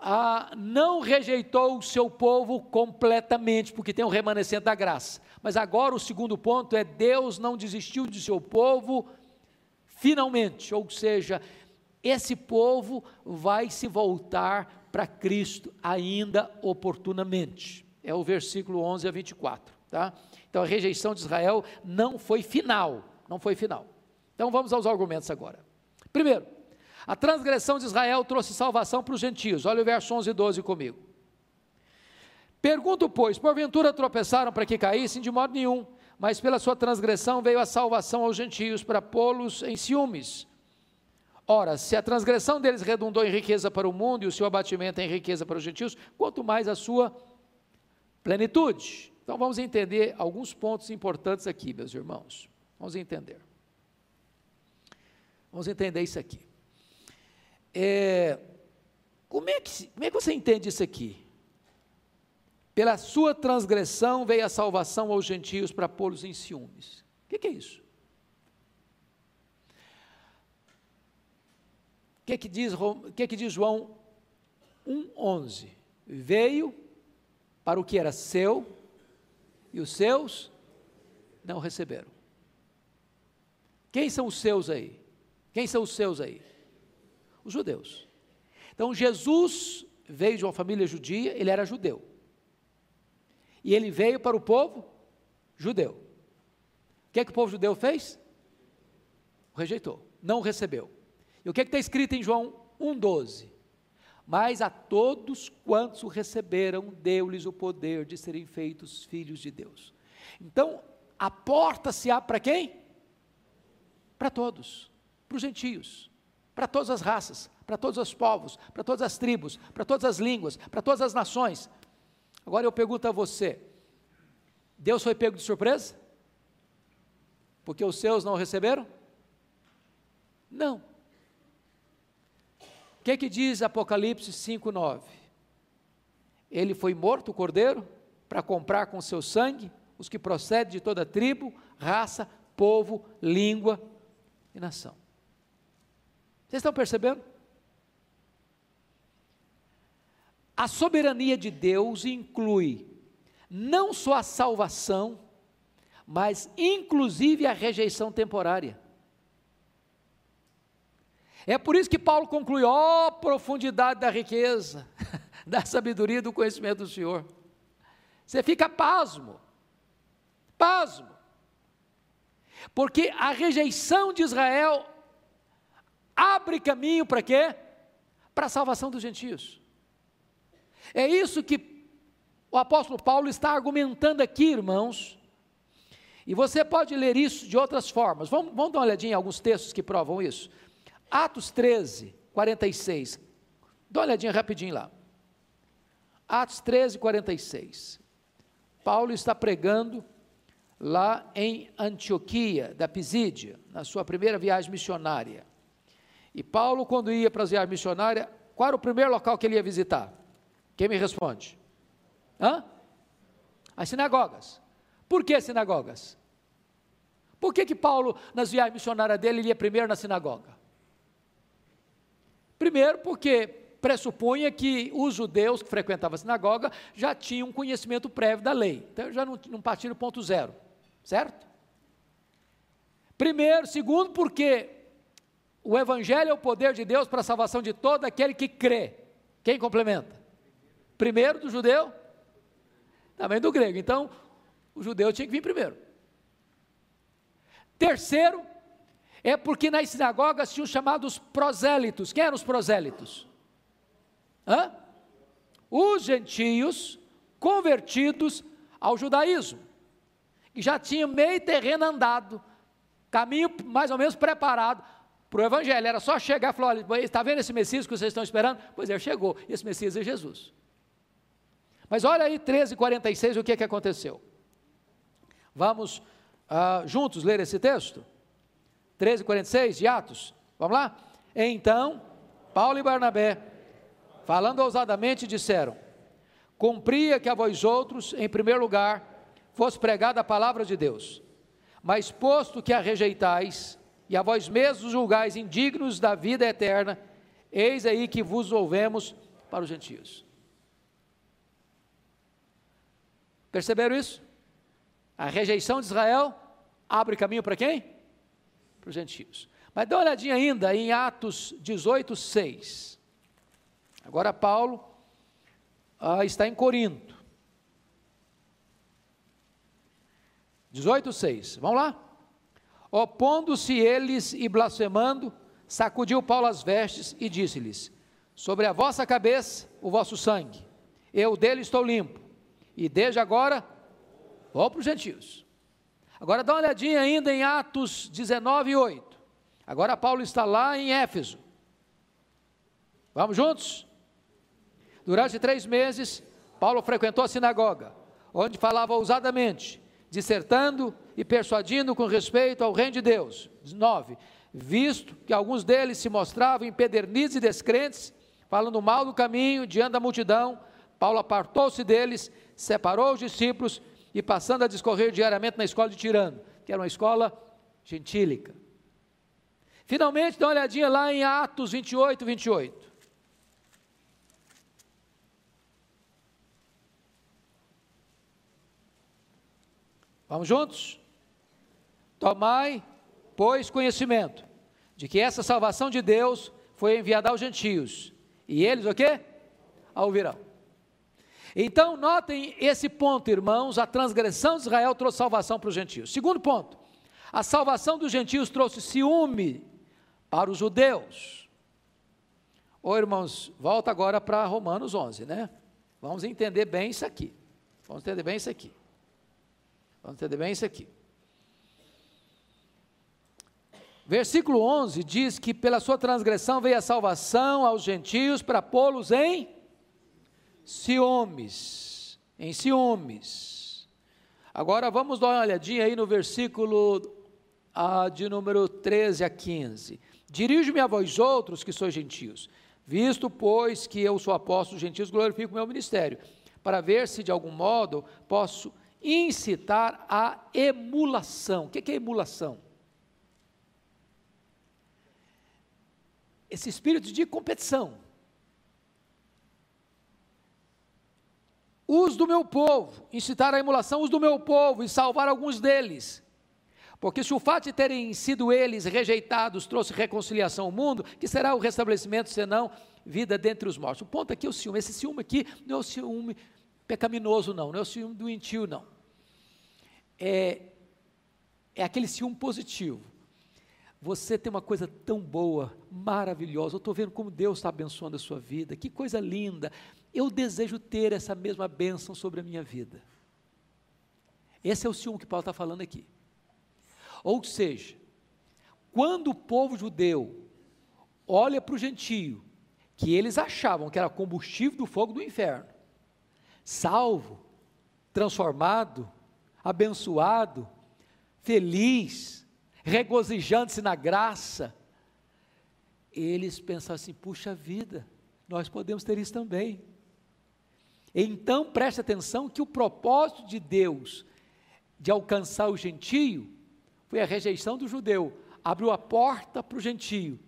ah, não rejeitou o seu povo completamente, porque tem um remanescente da graça. Mas agora o segundo ponto é: Deus não desistiu de seu povo finalmente, ou seja, esse povo vai se voltar para Cristo ainda oportunamente. É o versículo 11 a 24, tá? Então a rejeição de Israel não foi final, não foi final. Então vamos aos argumentos agora. Primeiro, a transgressão de Israel trouxe salvação para os gentios. Olha o verso 11 e 12 comigo. Pergunto, pois, porventura tropeçaram para que caíssem? De modo nenhum, mas pela sua transgressão veio a salvação aos gentios para pô-los em ciúmes. Ora, se a transgressão deles redundou em riqueza para o mundo e o seu abatimento em riqueza para os gentios, quanto mais a sua plenitude. Então vamos entender alguns pontos importantes aqui, meus irmãos. Vamos entender. Vamos entender isso aqui. É, como, é que, como é que você entende isso aqui? pela sua transgressão veio a salvação aos gentios para pô-los em ciúmes. O que, que, é isso? O que, que, diz, que, que diz João 1,11? Veio para o que era seu e os seus não receberam. Quem são os seus aí? Quem são os seus aí? Os judeus. Então Jesus veio de uma família judia, ele era judeu. E ele veio para o povo judeu. O que é que o povo judeu fez? Rejeitou, não recebeu. E o que é que está escrito em João 1,12? Mas a todos quantos o receberam, deu-lhes o poder de serem feitos filhos de Deus. Então, a porta se abre para quem? Para todos, para os gentios, para todas as raças, para todos os povos, para todas as tribos, para todas as línguas, para todas as nações. Agora eu pergunto a você: Deus foi pego de surpresa? Porque os seus não receberam? Não. O que, que diz Apocalipse 5,9? Ele foi morto, o cordeiro, para comprar com seu sangue os que procedem de toda tribo, raça, povo, língua e nação. Vocês estão percebendo? A soberania de Deus inclui não só a salvação, mas inclusive a rejeição temporária. É por isso que Paulo conclui: ó oh, profundidade da riqueza, da sabedoria e do conhecimento do Senhor. Você fica pasmo, pasmo, porque a rejeição de Israel abre caminho para quê? Para a salvação dos gentios. É isso que o apóstolo Paulo está argumentando aqui, irmãos. E você pode ler isso de outras formas. Vamos, vamos dar uma olhadinha em alguns textos que provam isso. Atos 13, 46. Dá uma olhadinha rapidinho lá. Atos 13, 46. Paulo está pregando lá em Antioquia, da Pisídia, na sua primeira viagem missionária. E Paulo, quando ia para as viagens missionárias, qual era o primeiro local que ele ia visitar? Quem me responde? Hã? As sinagogas. Por que sinagogas? Por que, que Paulo, nas viagens missionárias dele, ele ia primeiro na sinagoga? Primeiro, porque pressupunha que os judeus que frequentavam a sinagoga já tinham um conhecimento prévio da lei. Então já não, não partiram ponto zero. Certo? Primeiro, segundo, porque o Evangelho é o poder de Deus para a salvação de todo aquele que crê. Quem complementa? Primeiro do judeu, também do grego. Então, o judeu tinha que vir primeiro. Terceiro, é porque nas sinagogas tinham chamados prosélitos. Quem eram os prosélitos? Hã? Os gentios convertidos ao judaísmo, que já tinham meio terreno andado, caminho mais ou menos preparado para o evangelho. Era só chegar e falar: olha, está vendo esse Messias que vocês estão esperando? Pois é, chegou. Esse Messias é Jesus. Mas olha aí 13:46 o que, é que aconteceu. Vamos ah, juntos ler esse texto? 13:46 de Atos. Vamos lá? Então, Paulo e Barnabé, falando ousadamente, disseram: Cumpria que a vós outros, em primeiro lugar, fosse pregada a palavra de Deus. Mas posto que a rejeitais e a vós mesmos julgais indignos da vida eterna, eis aí que vos ouvemos para os gentios. Perceberam isso? A rejeição de Israel abre caminho para quem? Para os gentios. Mas dá uma olhadinha ainda em Atos 18, 6. Agora Paulo ah, está em Corinto. 18, 6. Vamos lá? Opondo-se eles e blasfemando, sacudiu Paulo as vestes e disse-lhes: Sobre a vossa cabeça o vosso sangue, eu dele estou limpo e desde agora, vou para os gentios. Agora dá uma olhadinha ainda em Atos 19, 8. Agora Paulo está lá em Éfeso. Vamos juntos? Durante três meses, Paulo frequentou a sinagoga, onde falava ousadamente, dissertando e persuadindo com respeito ao reino de Deus. 9. Visto que alguns deles se mostravam empedernidos e descrentes, falando mal do caminho diante da multidão, Paulo apartou-se deles, separou os discípulos e passando a discorrer diariamente na escola de Tirano, que era uma escola gentílica. Finalmente, dá uma olhadinha lá em Atos 28, 28. Vamos juntos? Tomai, pois, conhecimento de que essa salvação de Deus foi enviada aos gentios. E eles o quê? A ouvirão. Então, notem esse ponto, irmãos, a transgressão de Israel trouxe salvação para os gentios. Segundo ponto, a salvação dos gentios trouxe ciúme para os judeus. Ô irmãos, volta agora para Romanos 11, né? Vamos entender bem isso aqui. Vamos entender bem isso aqui. Vamos entender bem isso aqui. Versículo 11 diz que pela sua transgressão veio a salvação aos gentios para pô-los em ciúmes. Em ciúmes. Agora vamos dar uma olhadinha aí no versículo ah, de número 13 a 15. Dirijo-me a vós outros que sois gentios, visto, pois, que eu sou apóstolo dos gentios, glorifico o meu ministério, para ver se de algum modo posso incitar a emulação. O que é emulação? Esse espírito de competição. Os do meu povo, incitar a emulação, os do meu povo e salvar alguns deles. Porque se o fato de terem sido eles rejeitados trouxe reconciliação ao mundo, que será o restabelecimento, senão vida dentre os mortos. O ponto aqui é o ciúme. Esse ciúme aqui não é o ciúme pecaminoso, não, não é o ciúme doentio, não. É, é aquele ciúme positivo. Você tem uma coisa tão boa, maravilhosa. Eu estou vendo como Deus está abençoando a sua vida. Que coisa linda. Eu desejo ter essa mesma bênção sobre a minha vida. Esse é o ciúme que Paulo está falando aqui. Ou seja, quando o povo judeu olha para o gentio, que eles achavam que era combustível do fogo do inferno, salvo, transformado, abençoado, feliz, regozijando-se na graça, eles pensam assim: puxa vida, nós podemos ter isso também. Então preste atenção que o propósito de Deus de alcançar o gentio foi a rejeição do judeu, abriu a porta para o gentio.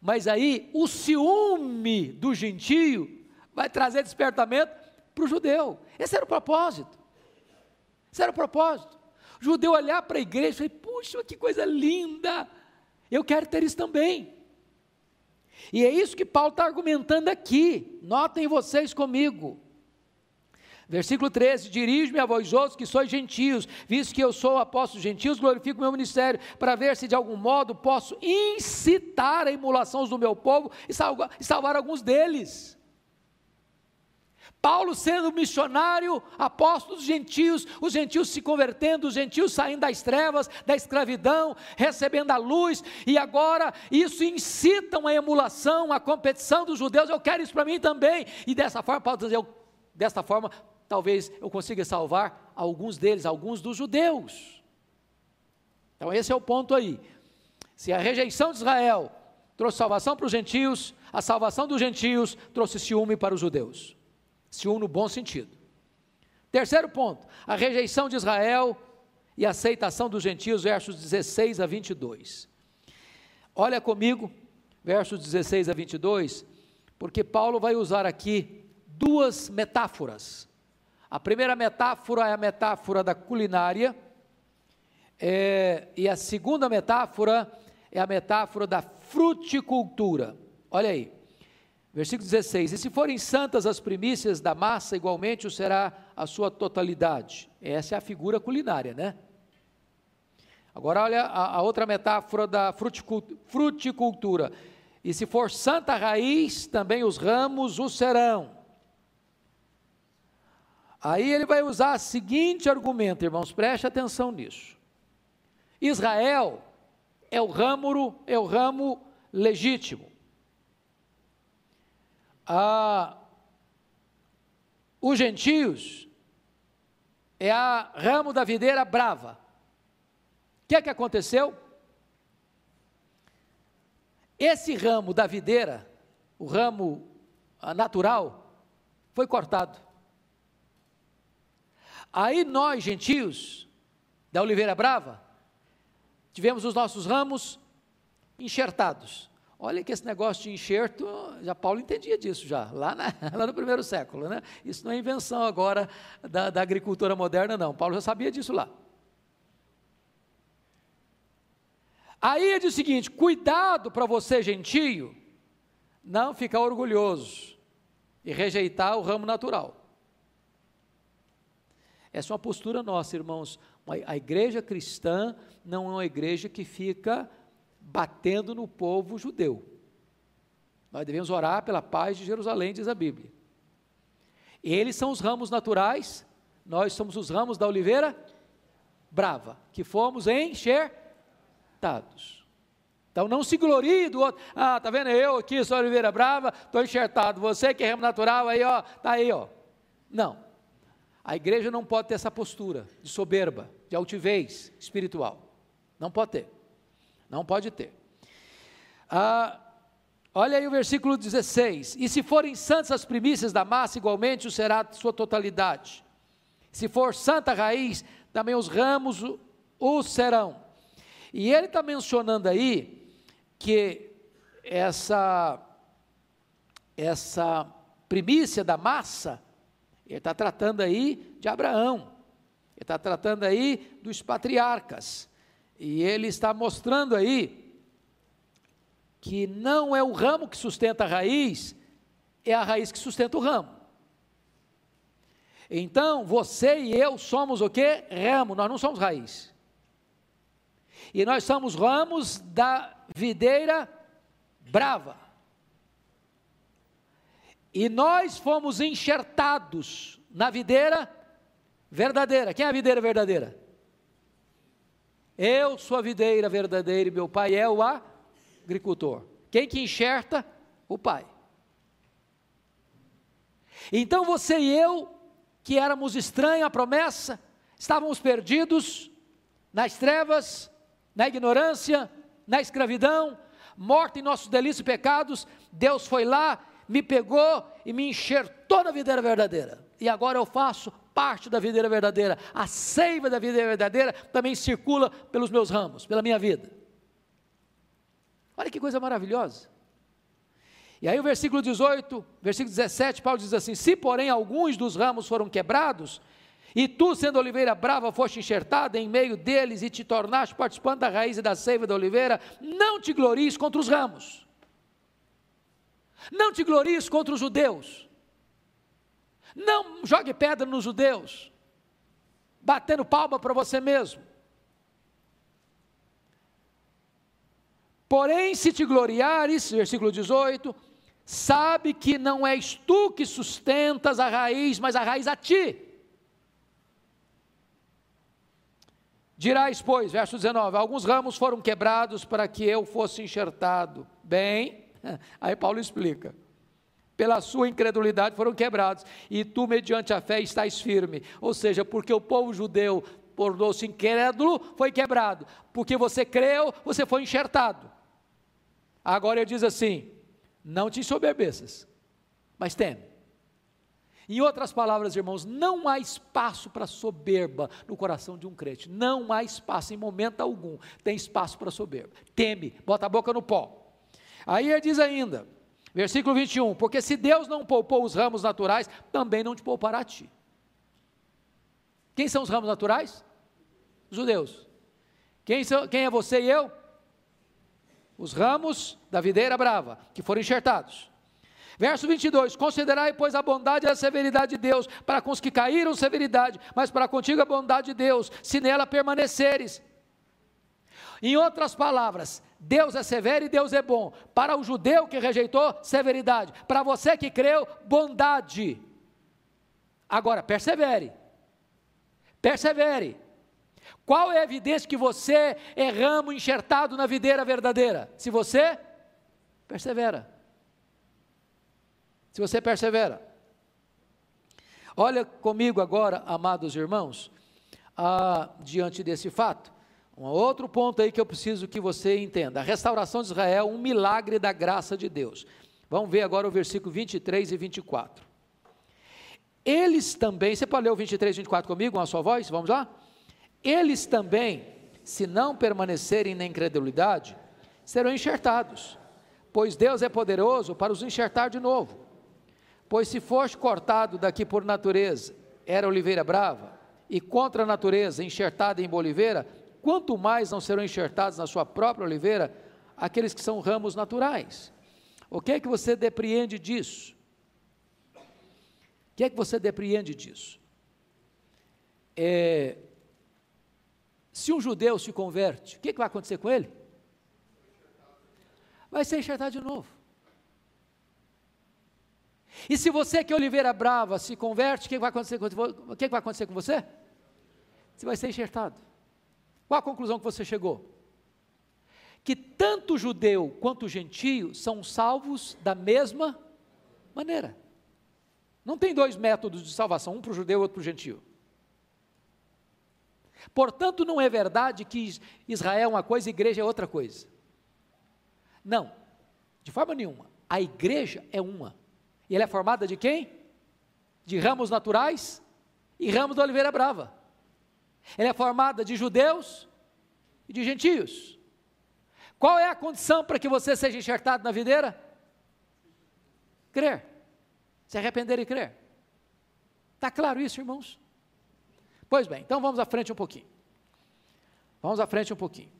Mas aí o ciúme do gentio vai trazer despertamento para o judeu. Esse era o propósito. Esse era o propósito. O judeu olhar para a igreja e puxa, que coisa linda, eu quero ter isso também. E é isso que Paulo está argumentando aqui, notem vocês comigo. Versículo 13: Dirijo-me a vós outros que sois gentios, visto que eu sou apóstolo gentios, glorifico o meu ministério, para ver se de algum modo posso incitar a emulação do meu povo e salvar alguns deles. Paulo sendo missionário, apóstolo dos gentios, os gentios se convertendo, os gentios saindo das trevas, da escravidão, recebendo a luz, e agora isso incita uma emulação, uma competição dos judeus, eu quero isso para mim também, e dessa forma, Paulo diz, eu, desta forma, talvez eu consiga salvar alguns deles, alguns dos judeus. Então, esse é o ponto aí. Se a rejeição de Israel trouxe salvação para os gentios, a salvação dos gentios trouxe ciúme para os judeus. Ciúme no bom sentido. Terceiro ponto, a rejeição de Israel e a aceitação dos gentios, versos 16 a 22. Olha comigo, versos 16 a 22, porque Paulo vai usar aqui duas metáforas a primeira metáfora é a metáfora da culinária, é, e a segunda metáfora é a metáfora da fruticultura. Olha aí, versículo 16: E se forem santas as primícias da massa, igualmente o será a sua totalidade. Essa é a figura culinária, né? Agora, olha a, a outra metáfora da fruticultura. E se for santa raiz, também os ramos o serão. Aí ele vai usar o seguinte argumento, irmãos, preste atenção nisso. Israel é o ramo, é o ramo legítimo. Ah, os gentios é a ramo da videira brava. O que é que aconteceu? Esse ramo da videira, o ramo natural, foi cortado. Aí nós, gentios, da Oliveira Brava, tivemos os nossos ramos enxertados. Olha que esse negócio de enxerto, já Paulo entendia disso já, lá, na, lá no primeiro século, né? Isso não é invenção agora da, da agricultura moderna, não. Paulo já sabia disso lá. Aí diz o seguinte: cuidado para você, gentio, não ficar orgulhoso e rejeitar o ramo natural. Essa é uma postura nossa, irmãos. A igreja cristã não é uma igreja que fica batendo no povo judeu. Nós devemos orar pela paz de Jerusalém, diz a Bíblia. Eles são os ramos naturais, nós somos os ramos da oliveira brava, que fomos enxertados. Então não se glorie do outro. Ah, tá vendo? Eu aqui sou oliveira brava, estou enxertado. Você que é ramo natural, aí ó, tá aí ó. Não. A igreja não pode ter essa postura de soberba, de altivez espiritual. Não pode ter. Não pode ter. Ah, olha aí o versículo 16: E se forem santas as primícias da massa, igualmente o será sua totalidade. Se for santa raiz, também os ramos o, o serão. E ele está mencionando aí que essa, essa primícia da massa, ele está tratando aí de Abraão, ele está tratando aí dos patriarcas. E ele está mostrando aí que não é o ramo que sustenta a raiz, é a raiz que sustenta o ramo. Então, você e eu somos o que? Ramo, nós não somos raiz. E nós somos ramos da videira brava. E nós fomos enxertados na videira verdadeira. Quem é a videira verdadeira? Eu sou a videira verdadeira e meu pai é o agricultor. Quem que enxerta? O pai. Então você e eu, que éramos estranhos à promessa, estávamos perdidos nas trevas, na ignorância, na escravidão, morto em nossos delitos e pecados, Deus foi lá, me pegou e me enxertou na videira verdadeira. E agora eu faço parte da videira verdadeira. A seiva da videira verdadeira também circula pelos meus ramos, pela minha vida. Olha que coisa maravilhosa. E aí o versículo 18, versículo 17, Paulo diz assim: Se porém alguns dos ramos foram quebrados, e tu, sendo oliveira brava, foste enxertada em meio deles e te tornaste participante da raiz e da seiva da oliveira, não te glories contra os ramos. Não te glories contra os judeus. Não jogue pedra nos judeus, batendo palma para você mesmo. Porém, se te gloriares, versículo 18, sabe que não és tu que sustentas a raiz, mas a raiz a ti. Dirás, pois, verso 19: Alguns ramos foram quebrados para que eu fosse enxertado. Bem, aí Paulo explica pela sua incredulidade foram quebrados, e tu, mediante a fé, estás firme. Ou seja, porque o povo judeu tornou-se incrédulo, foi quebrado. Porque você creu, você foi enxertado. Agora ele diz assim: não te soberbeças, mas teme. Em outras palavras, irmãos, não há espaço para soberba no coração de um crente. Não há espaço em momento algum. Tem espaço para soberba. Teme, bota a boca no pó. Aí ele diz ainda: Versículo 21: Porque se Deus não poupou os ramos naturais, também não te poupará a ti. Quem são os ramos naturais? Os judeus. Quem, são, quem é você e eu? Os ramos da videira brava, que foram enxertados. Verso 22: Considerai, pois, a bondade e a severidade de Deus, para com os que caíram, severidade, mas para contigo a bondade de Deus, se nela permaneceres. Em outras palavras, Deus é severo e Deus é bom. Para o judeu que rejeitou, severidade. Para você que creu, bondade. Agora, persevere. Persevere. Qual é a evidência que você é ramo enxertado na videira verdadeira? Se você persevera. Se você persevera. Olha comigo agora, amados irmãos, ah, diante desse fato. Um outro ponto aí que eu preciso que você entenda: a restauração de Israel, um milagre da graça de Deus. Vamos ver agora o versículo 23 e 24. Eles também, você pode ler o 23, 24 comigo, com a sua voz? Vamos lá? Eles também, se não permanecerem na incredulidade, serão enxertados, pois Deus é poderoso para os enxertar de novo. Pois se foste cortado daqui por natureza, era oliveira brava, e contra a natureza, enxertada em oliveira, quanto mais não serão enxertados na sua própria oliveira aqueles que são ramos naturais. O que é que você depreende disso? O que é que você depreende disso? É, se um judeu se converte, o que, é que vai acontecer com ele? Vai ser enxertado de novo. E se você que é Oliveira Brava se converte, o que, vai acontecer com, o que vai acontecer com você? Você vai ser enxertado. Qual a conclusão que você chegou? Que tanto o judeu quanto o gentio são salvos da mesma maneira. Não tem dois métodos de salvação, um para o judeu e outro para o gentio. Portanto, não é verdade que Israel é uma coisa e igreja é outra coisa. Não, de forma nenhuma. A igreja é uma. E ela é formada de quem? De ramos naturais e ramos da oliveira brava. Ela é formada de judeus e de gentios. Qual é a condição para que você seja enxertado na videira? Crer. Se arrepender e crer. Está claro isso, irmãos? Pois bem, então vamos à frente um pouquinho. Vamos à frente um pouquinho.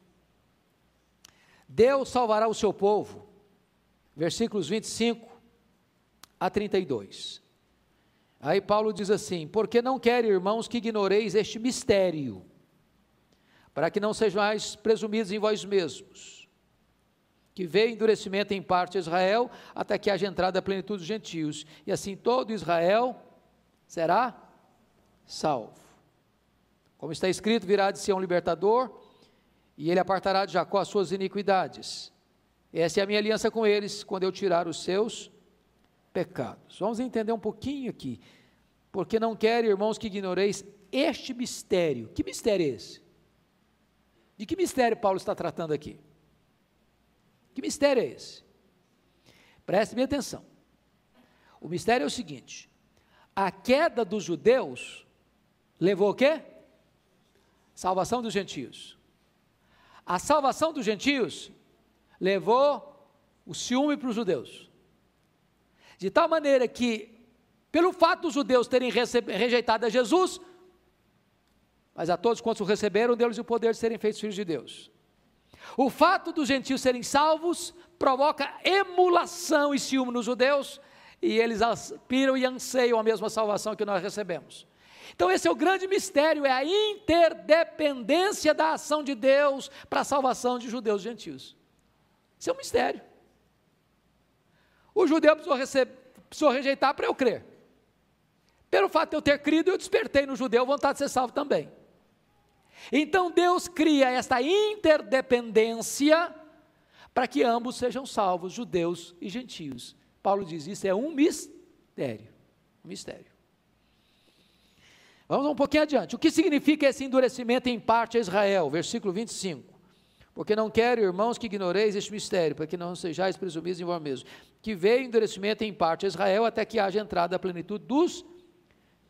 Deus salvará o seu povo. Versículos 25 a 32. Aí Paulo diz assim: Porque não quero, irmãos, que ignoreis este mistério, para que não sejais presumidos em vós mesmos, que veio endurecimento em parte a Israel, até que haja entrada a plenitude dos gentios, e assim todo Israel será salvo. Como está escrito, virá de ser um libertador, e ele apartará de Jacó as suas iniquidades. Essa é a minha aliança com eles, quando eu tirar os seus pecados. Vamos entender um pouquinho aqui. Porque não quero, irmãos, que ignoreis este mistério. Que mistério é esse? De que mistério Paulo está tratando aqui? Que mistério é esse? Preste bem atenção. O mistério é o seguinte: a queda dos judeus levou o quê? Salvação dos gentios. A salvação dos gentios levou o ciúme para os judeus. De tal maneira que, pelo fato dos judeus terem rejeitado a Jesus, mas a todos quantos o receberam, deu-lhes o poder de serem feitos filhos de Deus. O fato dos gentios serem salvos provoca emulação e ciúme nos judeus, e eles aspiram e anseiam a mesma salvação que nós recebemos. Então, esse é o grande mistério: é a interdependência da ação de Deus para a salvação de judeus e gentios. Isso é um mistério. O judeu precisou, receber, precisou rejeitar para eu crer. Pelo fato de eu ter crido, eu despertei no judeu vontade de ser salvo também. Então Deus cria esta interdependência para que ambos sejam salvos, judeus e gentios. Paulo diz isso é um mistério. Um mistério. Vamos um pouquinho adiante. O que significa esse endurecimento em parte a Israel? Versículo 25. Porque não quero, irmãos, que ignoreis este mistério, para que não sejais presumidos em vós mesmos, que veio endurecimento em parte a Israel, até que haja entrada a plenitude dos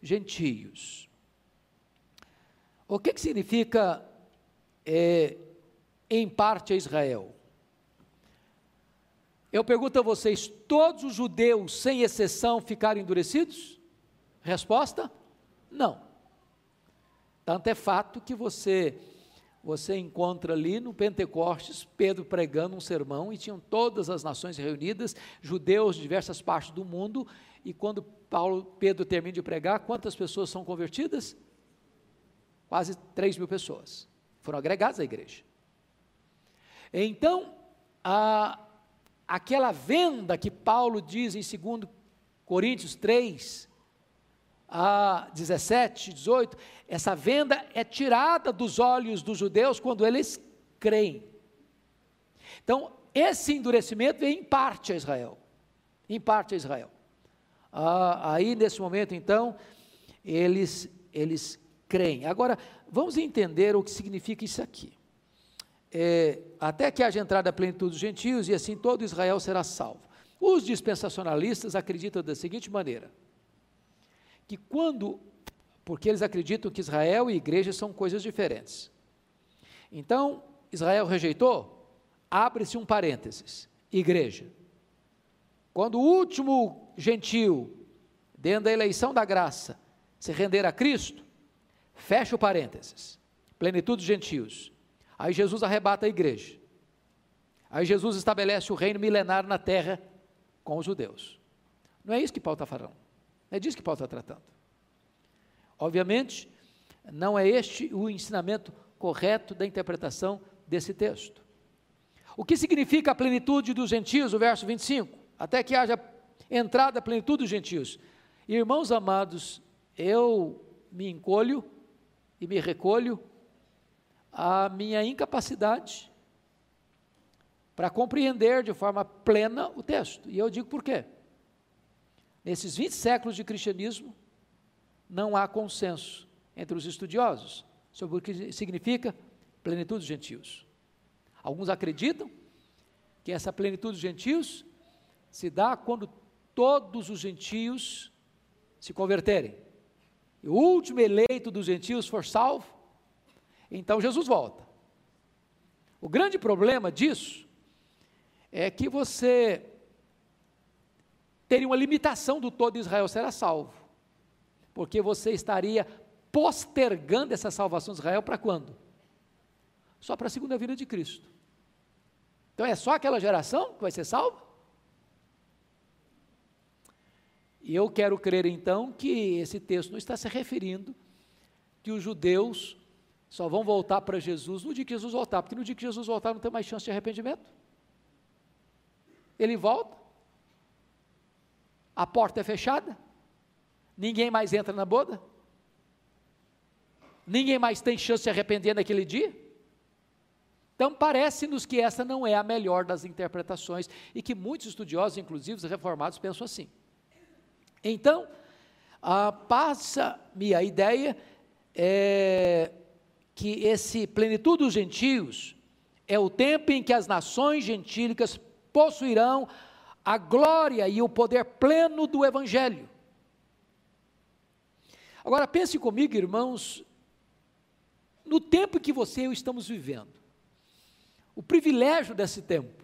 gentios. O que, que significa é, em parte a Israel? Eu pergunto a vocês: todos os judeus, sem exceção, ficaram endurecidos? Resposta: não. Tanto é fato que você você encontra ali no Pentecostes Pedro pregando um sermão e tinham todas as nações reunidas, judeus de diversas partes do mundo, e quando Paulo, Pedro termina de pregar, quantas pessoas são convertidas? Quase 3 mil pessoas foram agregadas à igreja. Então, a, aquela venda que Paulo diz em 2 Coríntios 3, a 17, 18, essa venda é tirada dos olhos dos judeus quando eles creem. Então, esse endurecimento vem em parte a Israel. Em parte a Israel. Ah, aí, nesse momento, então, eles, eles creem. Agora, vamos entender o que significa isso aqui. É, até que haja entrada plenitude dos gentios, e assim todo Israel será salvo. Os dispensacionalistas acreditam da seguinte maneira: que quando, porque eles acreditam que Israel e igreja são coisas diferentes. Então, Israel rejeitou, abre-se um parênteses, igreja. Quando o último gentil, dentro da eleição da graça, se render a Cristo, fecha o parênteses, plenitude dos gentios. Aí Jesus arrebata a igreja. Aí Jesus estabelece o reino milenário na terra com os judeus. Não é isso que Paulo está falando. É disso que Paulo está tratando. Obviamente, não é este o ensinamento correto da interpretação desse texto. O que significa a plenitude dos gentios, o verso 25? Até que haja entrada a plenitude dos gentios. Irmãos amados, eu me encolho e me recolho à minha incapacidade para compreender de forma plena o texto. E eu digo por quê? Nesses 20 séculos de cristianismo, não há consenso entre os estudiosos sobre o que significa plenitude dos gentios. Alguns acreditam que essa plenitude dos gentios se dá quando todos os gentios se converterem. E o último eleito dos gentios for salvo, então Jesus volta. O grande problema disso é que você teria uma limitação do todo Israel será salvo. Porque você estaria postergando essa salvação de Israel para quando? Só para a segunda vinda de Cristo. Então é só aquela geração que vai ser salva? E eu quero crer então que esse texto não está se referindo que os judeus só vão voltar para Jesus no dia que Jesus voltar, porque no dia que Jesus voltar não tem mais chance de arrependimento. Ele volta, a porta é fechada, ninguém mais entra na boda, ninguém mais tem chance de se arrepender naquele dia. Então, parece-nos que essa não é a melhor das interpretações e que muitos estudiosos, inclusive os reformados, pensam assim. Então, ah, passa-me a ideia é, que esse plenitude dos gentios é o tempo em que as nações gentílicas possuirão a glória e o poder pleno do Evangelho. Agora pense comigo, irmãos, no tempo que você e eu estamos vivendo, o privilégio desse tempo,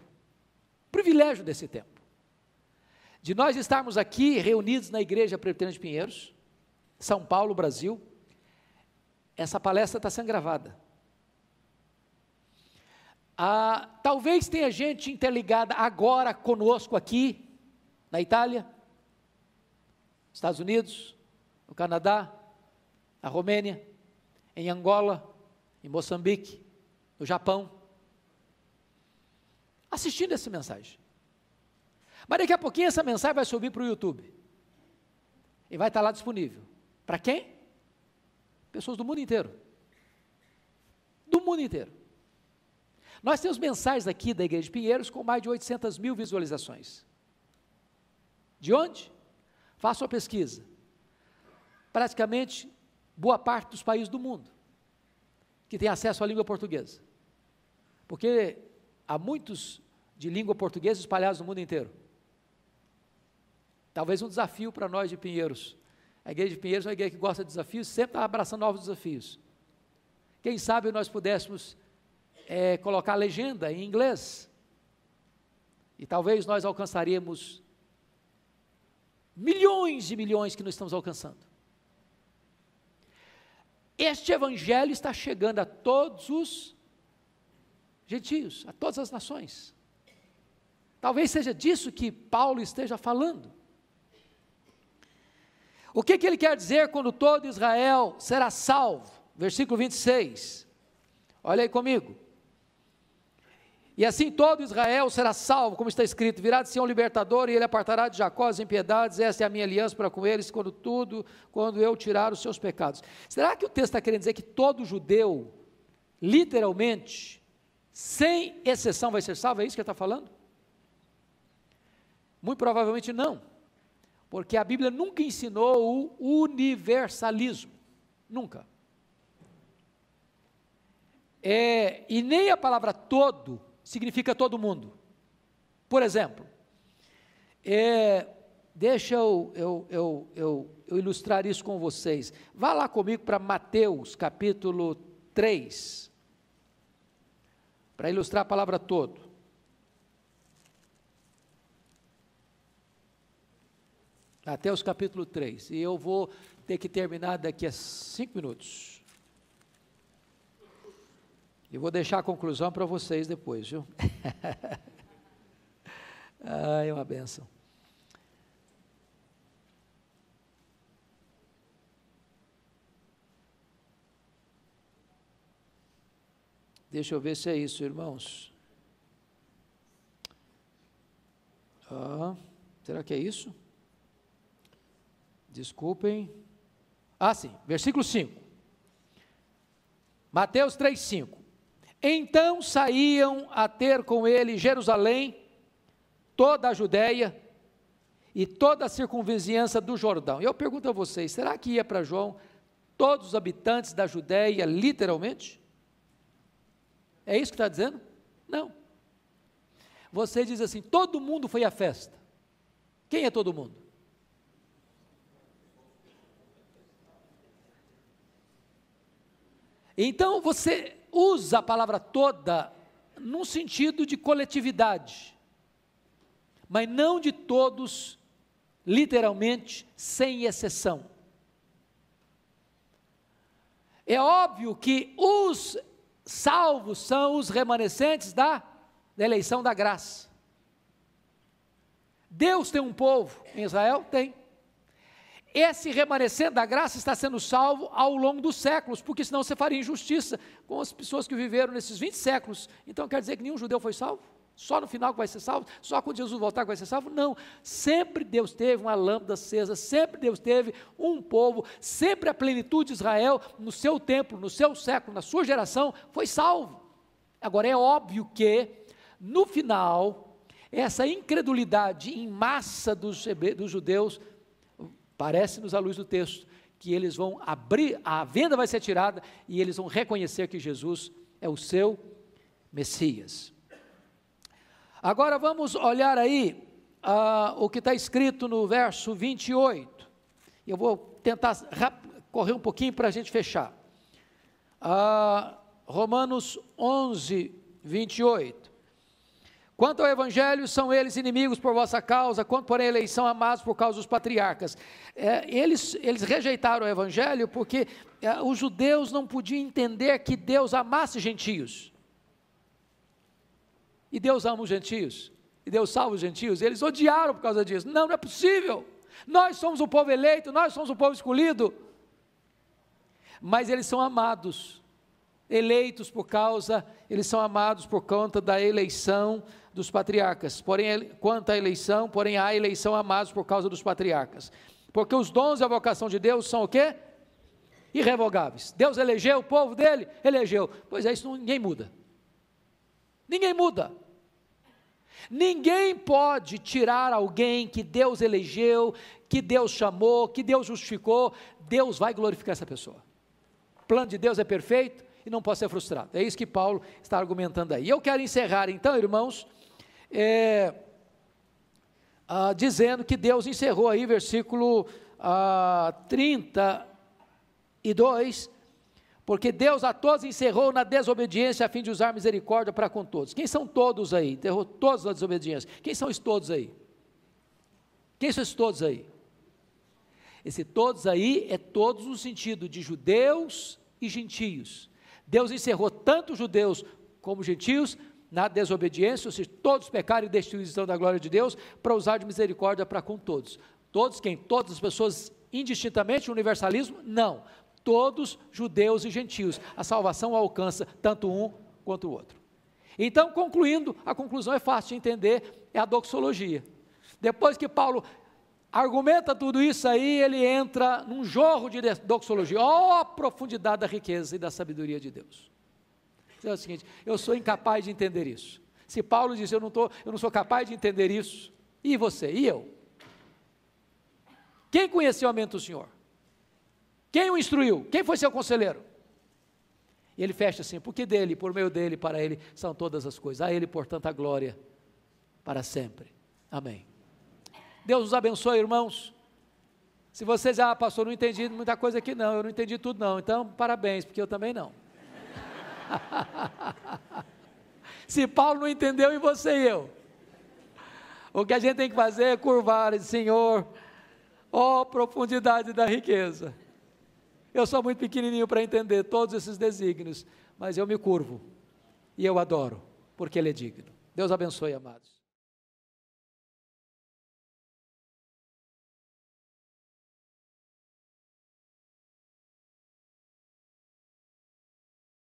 o privilégio desse tempo, de nós estarmos aqui reunidos na Igreja Presbiteriana de Pinheiros, São Paulo, Brasil, essa palestra está sendo gravada. Ah, talvez tenha gente interligada agora conosco aqui, na Itália, Estados Unidos, no Canadá, na Romênia, em Angola, em Moçambique, no Japão, assistindo essa mensagem. Mas daqui a pouquinho essa mensagem vai subir para o YouTube. E vai estar lá disponível. Para quem? Pessoas do mundo inteiro. Do mundo inteiro. Nós temos mensagens aqui da Igreja de Pinheiros com mais de 800 mil visualizações. De onde? Faça uma pesquisa. Praticamente boa parte dos países do mundo que tem acesso à língua portuguesa. Porque há muitos de língua portuguesa espalhados no mundo inteiro. Talvez um desafio para nós de Pinheiros. A igreja de Pinheiros é uma igreja que gosta de desafios, sempre está abraçando novos desafios. Quem sabe nós pudéssemos é, colocar a legenda em inglês. E talvez nós alcançaríamos milhões e milhões que nós estamos alcançando. Este evangelho está chegando a todos os gentios, a todas as nações. Talvez seja disso que Paulo esteja falando. O que, que ele quer dizer quando todo Israel será salvo? Versículo 26. Olha aí comigo. E assim todo Israel será salvo, como está escrito: virá de si um libertador, e ele apartará de Jacó as impiedades, esta é a minha aliança para com eles, quando tudo, quando eu tirar os seus pecados. Será que o texto está querendo dizer que todo judeu, literalmente, sem exceção, vai ser salvo? É isso que ele está falando? Muito provavelmente não, porque a Bíblia nunca ensinou o universalismo, nunca. É, e nem a palavra todo significa todo mundo. Por exemplo, é, deixa eu, eu, eu, eu, ilustrar isso com vocês. Vá lá comigo para Mateus capítulo 3, para ilustrar a palavra todo. Mateus capítulo 3. E eu vou ter que terminar daqui a cinco minutos. E vou deixar a conclusão para vocês depois, viu? ah, é uma benção. Deixa eu ver se é isso, irmãos. Ah, será que é isso? Desculpem. Ah, sim, versículo 5. Mateus 3, 5. Então saíam a ter com ele Jerusalém, toda a Judéia e toda a circunvizinhança do Jordão. Eu pergunto a vocês: será que ia para João todos os habitantes da Judéia, literalmente? É isso que está dizendo? Não. Você diz assim: todo mundo foi à festa. Quem é todo mundo? Então você usa a palavra toda num sentido de coletividade, mas não de todos, literalmente, sem exceção. É óbvio que os salvos são os remanescentes da, da eleição da graça. Deus tem um povo em Israel? Tem. Esse remanescente da graça está sendo salvo ao longo dos séculos, porque senão você faria injustiça com as pessoas que viveram nesses 20 séculos. Então quer dizer que nenhum judeu foi salvo? Só no final que vai ser salvo? Só quando Jesus voltar que vai ser salvo? Não. Sempre Deus teve uma lâmpada acesa, sempre Deus teve um povo, sempre a plenitude de Israel, no seu templo, no seu século, na sua geração, foi salvo. Agora é óbvio que, no final, essa incredulidade em massa dos, dos judeus Parece-nos à luz do texto que eles vão abrir, a venda vai ser tirada e eles vão reconhecer que Jesus é o seu Messias. Agora vamos olhar aí uh, o que está escrito no verso 28. Eu vou tentar correr um pouquinho para a gente fechar. Uh, Romanos 11, 28. Quanto ao Evangelho, são eles inimigos por vossa causa, quanto porém eleição, amados por causa dos patriarcas. É, eles, eles rejeitaram o Evangelho porque é, os judeus não podiam entender que Deus amasse gentios. E Deus ama os gentios. E Deus salva os gentios. Eles odiaram por causa disso. Não, não é possível. Nós somos o povo eleito, nós somos o povo escolhido. Mas eles são amados eleitos por causa, eles são amados por conta da eleição dos patriarcas. Porém, quanto à eleição, porém há eleição amados por causa dos patriarcas. Porque os dons e a vocação de Deus são o quê? Irrevogáveis. Deus elegeu o povo dele? Elegeu. Pois é, isso ninguém muda. Ninguém muda. Ninguém pode tirar alguém que Deus elegeu, que Deus chamou, que Deus justificou. Deus vai glorificar essa pessoa. O plano de Deus é perfeito, e não pode ser frustrado. É isso que Paulo está argumentando aí. Eu quero encerrar então, irmãos, é, ah, dizendo que Deus encerrou aí, versículo ah, 32, porque Deus a todos encerrou na desobediência a fim de usar misericórdia para com todos. Quem são todos aí? Enterrou todos na desobediência. Quem são esses todos aí? Quem são esses todos aí? Esse todos aí é todos no sentido de judeus e gentios. Deus encerrou tanto judeus como gentios na desobediência, ou seja, todos pecaram e destruição da glória de Deus, para usar de misericórdia para com todos. Todos quem? Todas as pessoas indistintamente, universalismo? Não. Todos judeus e gentios. A salvação alcança tanto um quanto o outro. Então, concluindo, a conclusão é fácil de entender, é a doxologia. Depois que Paulo argumenta tudo isso aí, ele entra num jorro de doxologia. Ó, oh, a profundidade da riqueza e da sabedoria de Deus. É o seguinte, eu sou incapaz de entender isso. Se Paulo diz, eu não, tô, eu não sou capaz de entender isso, e você? E eu? Quem conheceu a mente do Senhor? Quem o instruiu? Quem foi seu conselheiro? E ele fecha assim, porque dele, por meio dele, para ele, são todas as coisas. A ele, portanto, a glória para sempre. Amém. Deus os abençoe, irmãos. Se você já, ah, pastor, não entendi muita coisa aqui, não, eu não entendi tudo, não. Então, parabéns, porque eu também não. Se Paulo não entendeu, e você e eu? O que a gente tem que fazer é curvar e Senhor, ó oh, profundidade da riqueza. Eu sou muito pequenininho para entender todos esses desígnios, mas eu me curvo e eu adoro, porque Ele é digno. Deus abençoe, amados.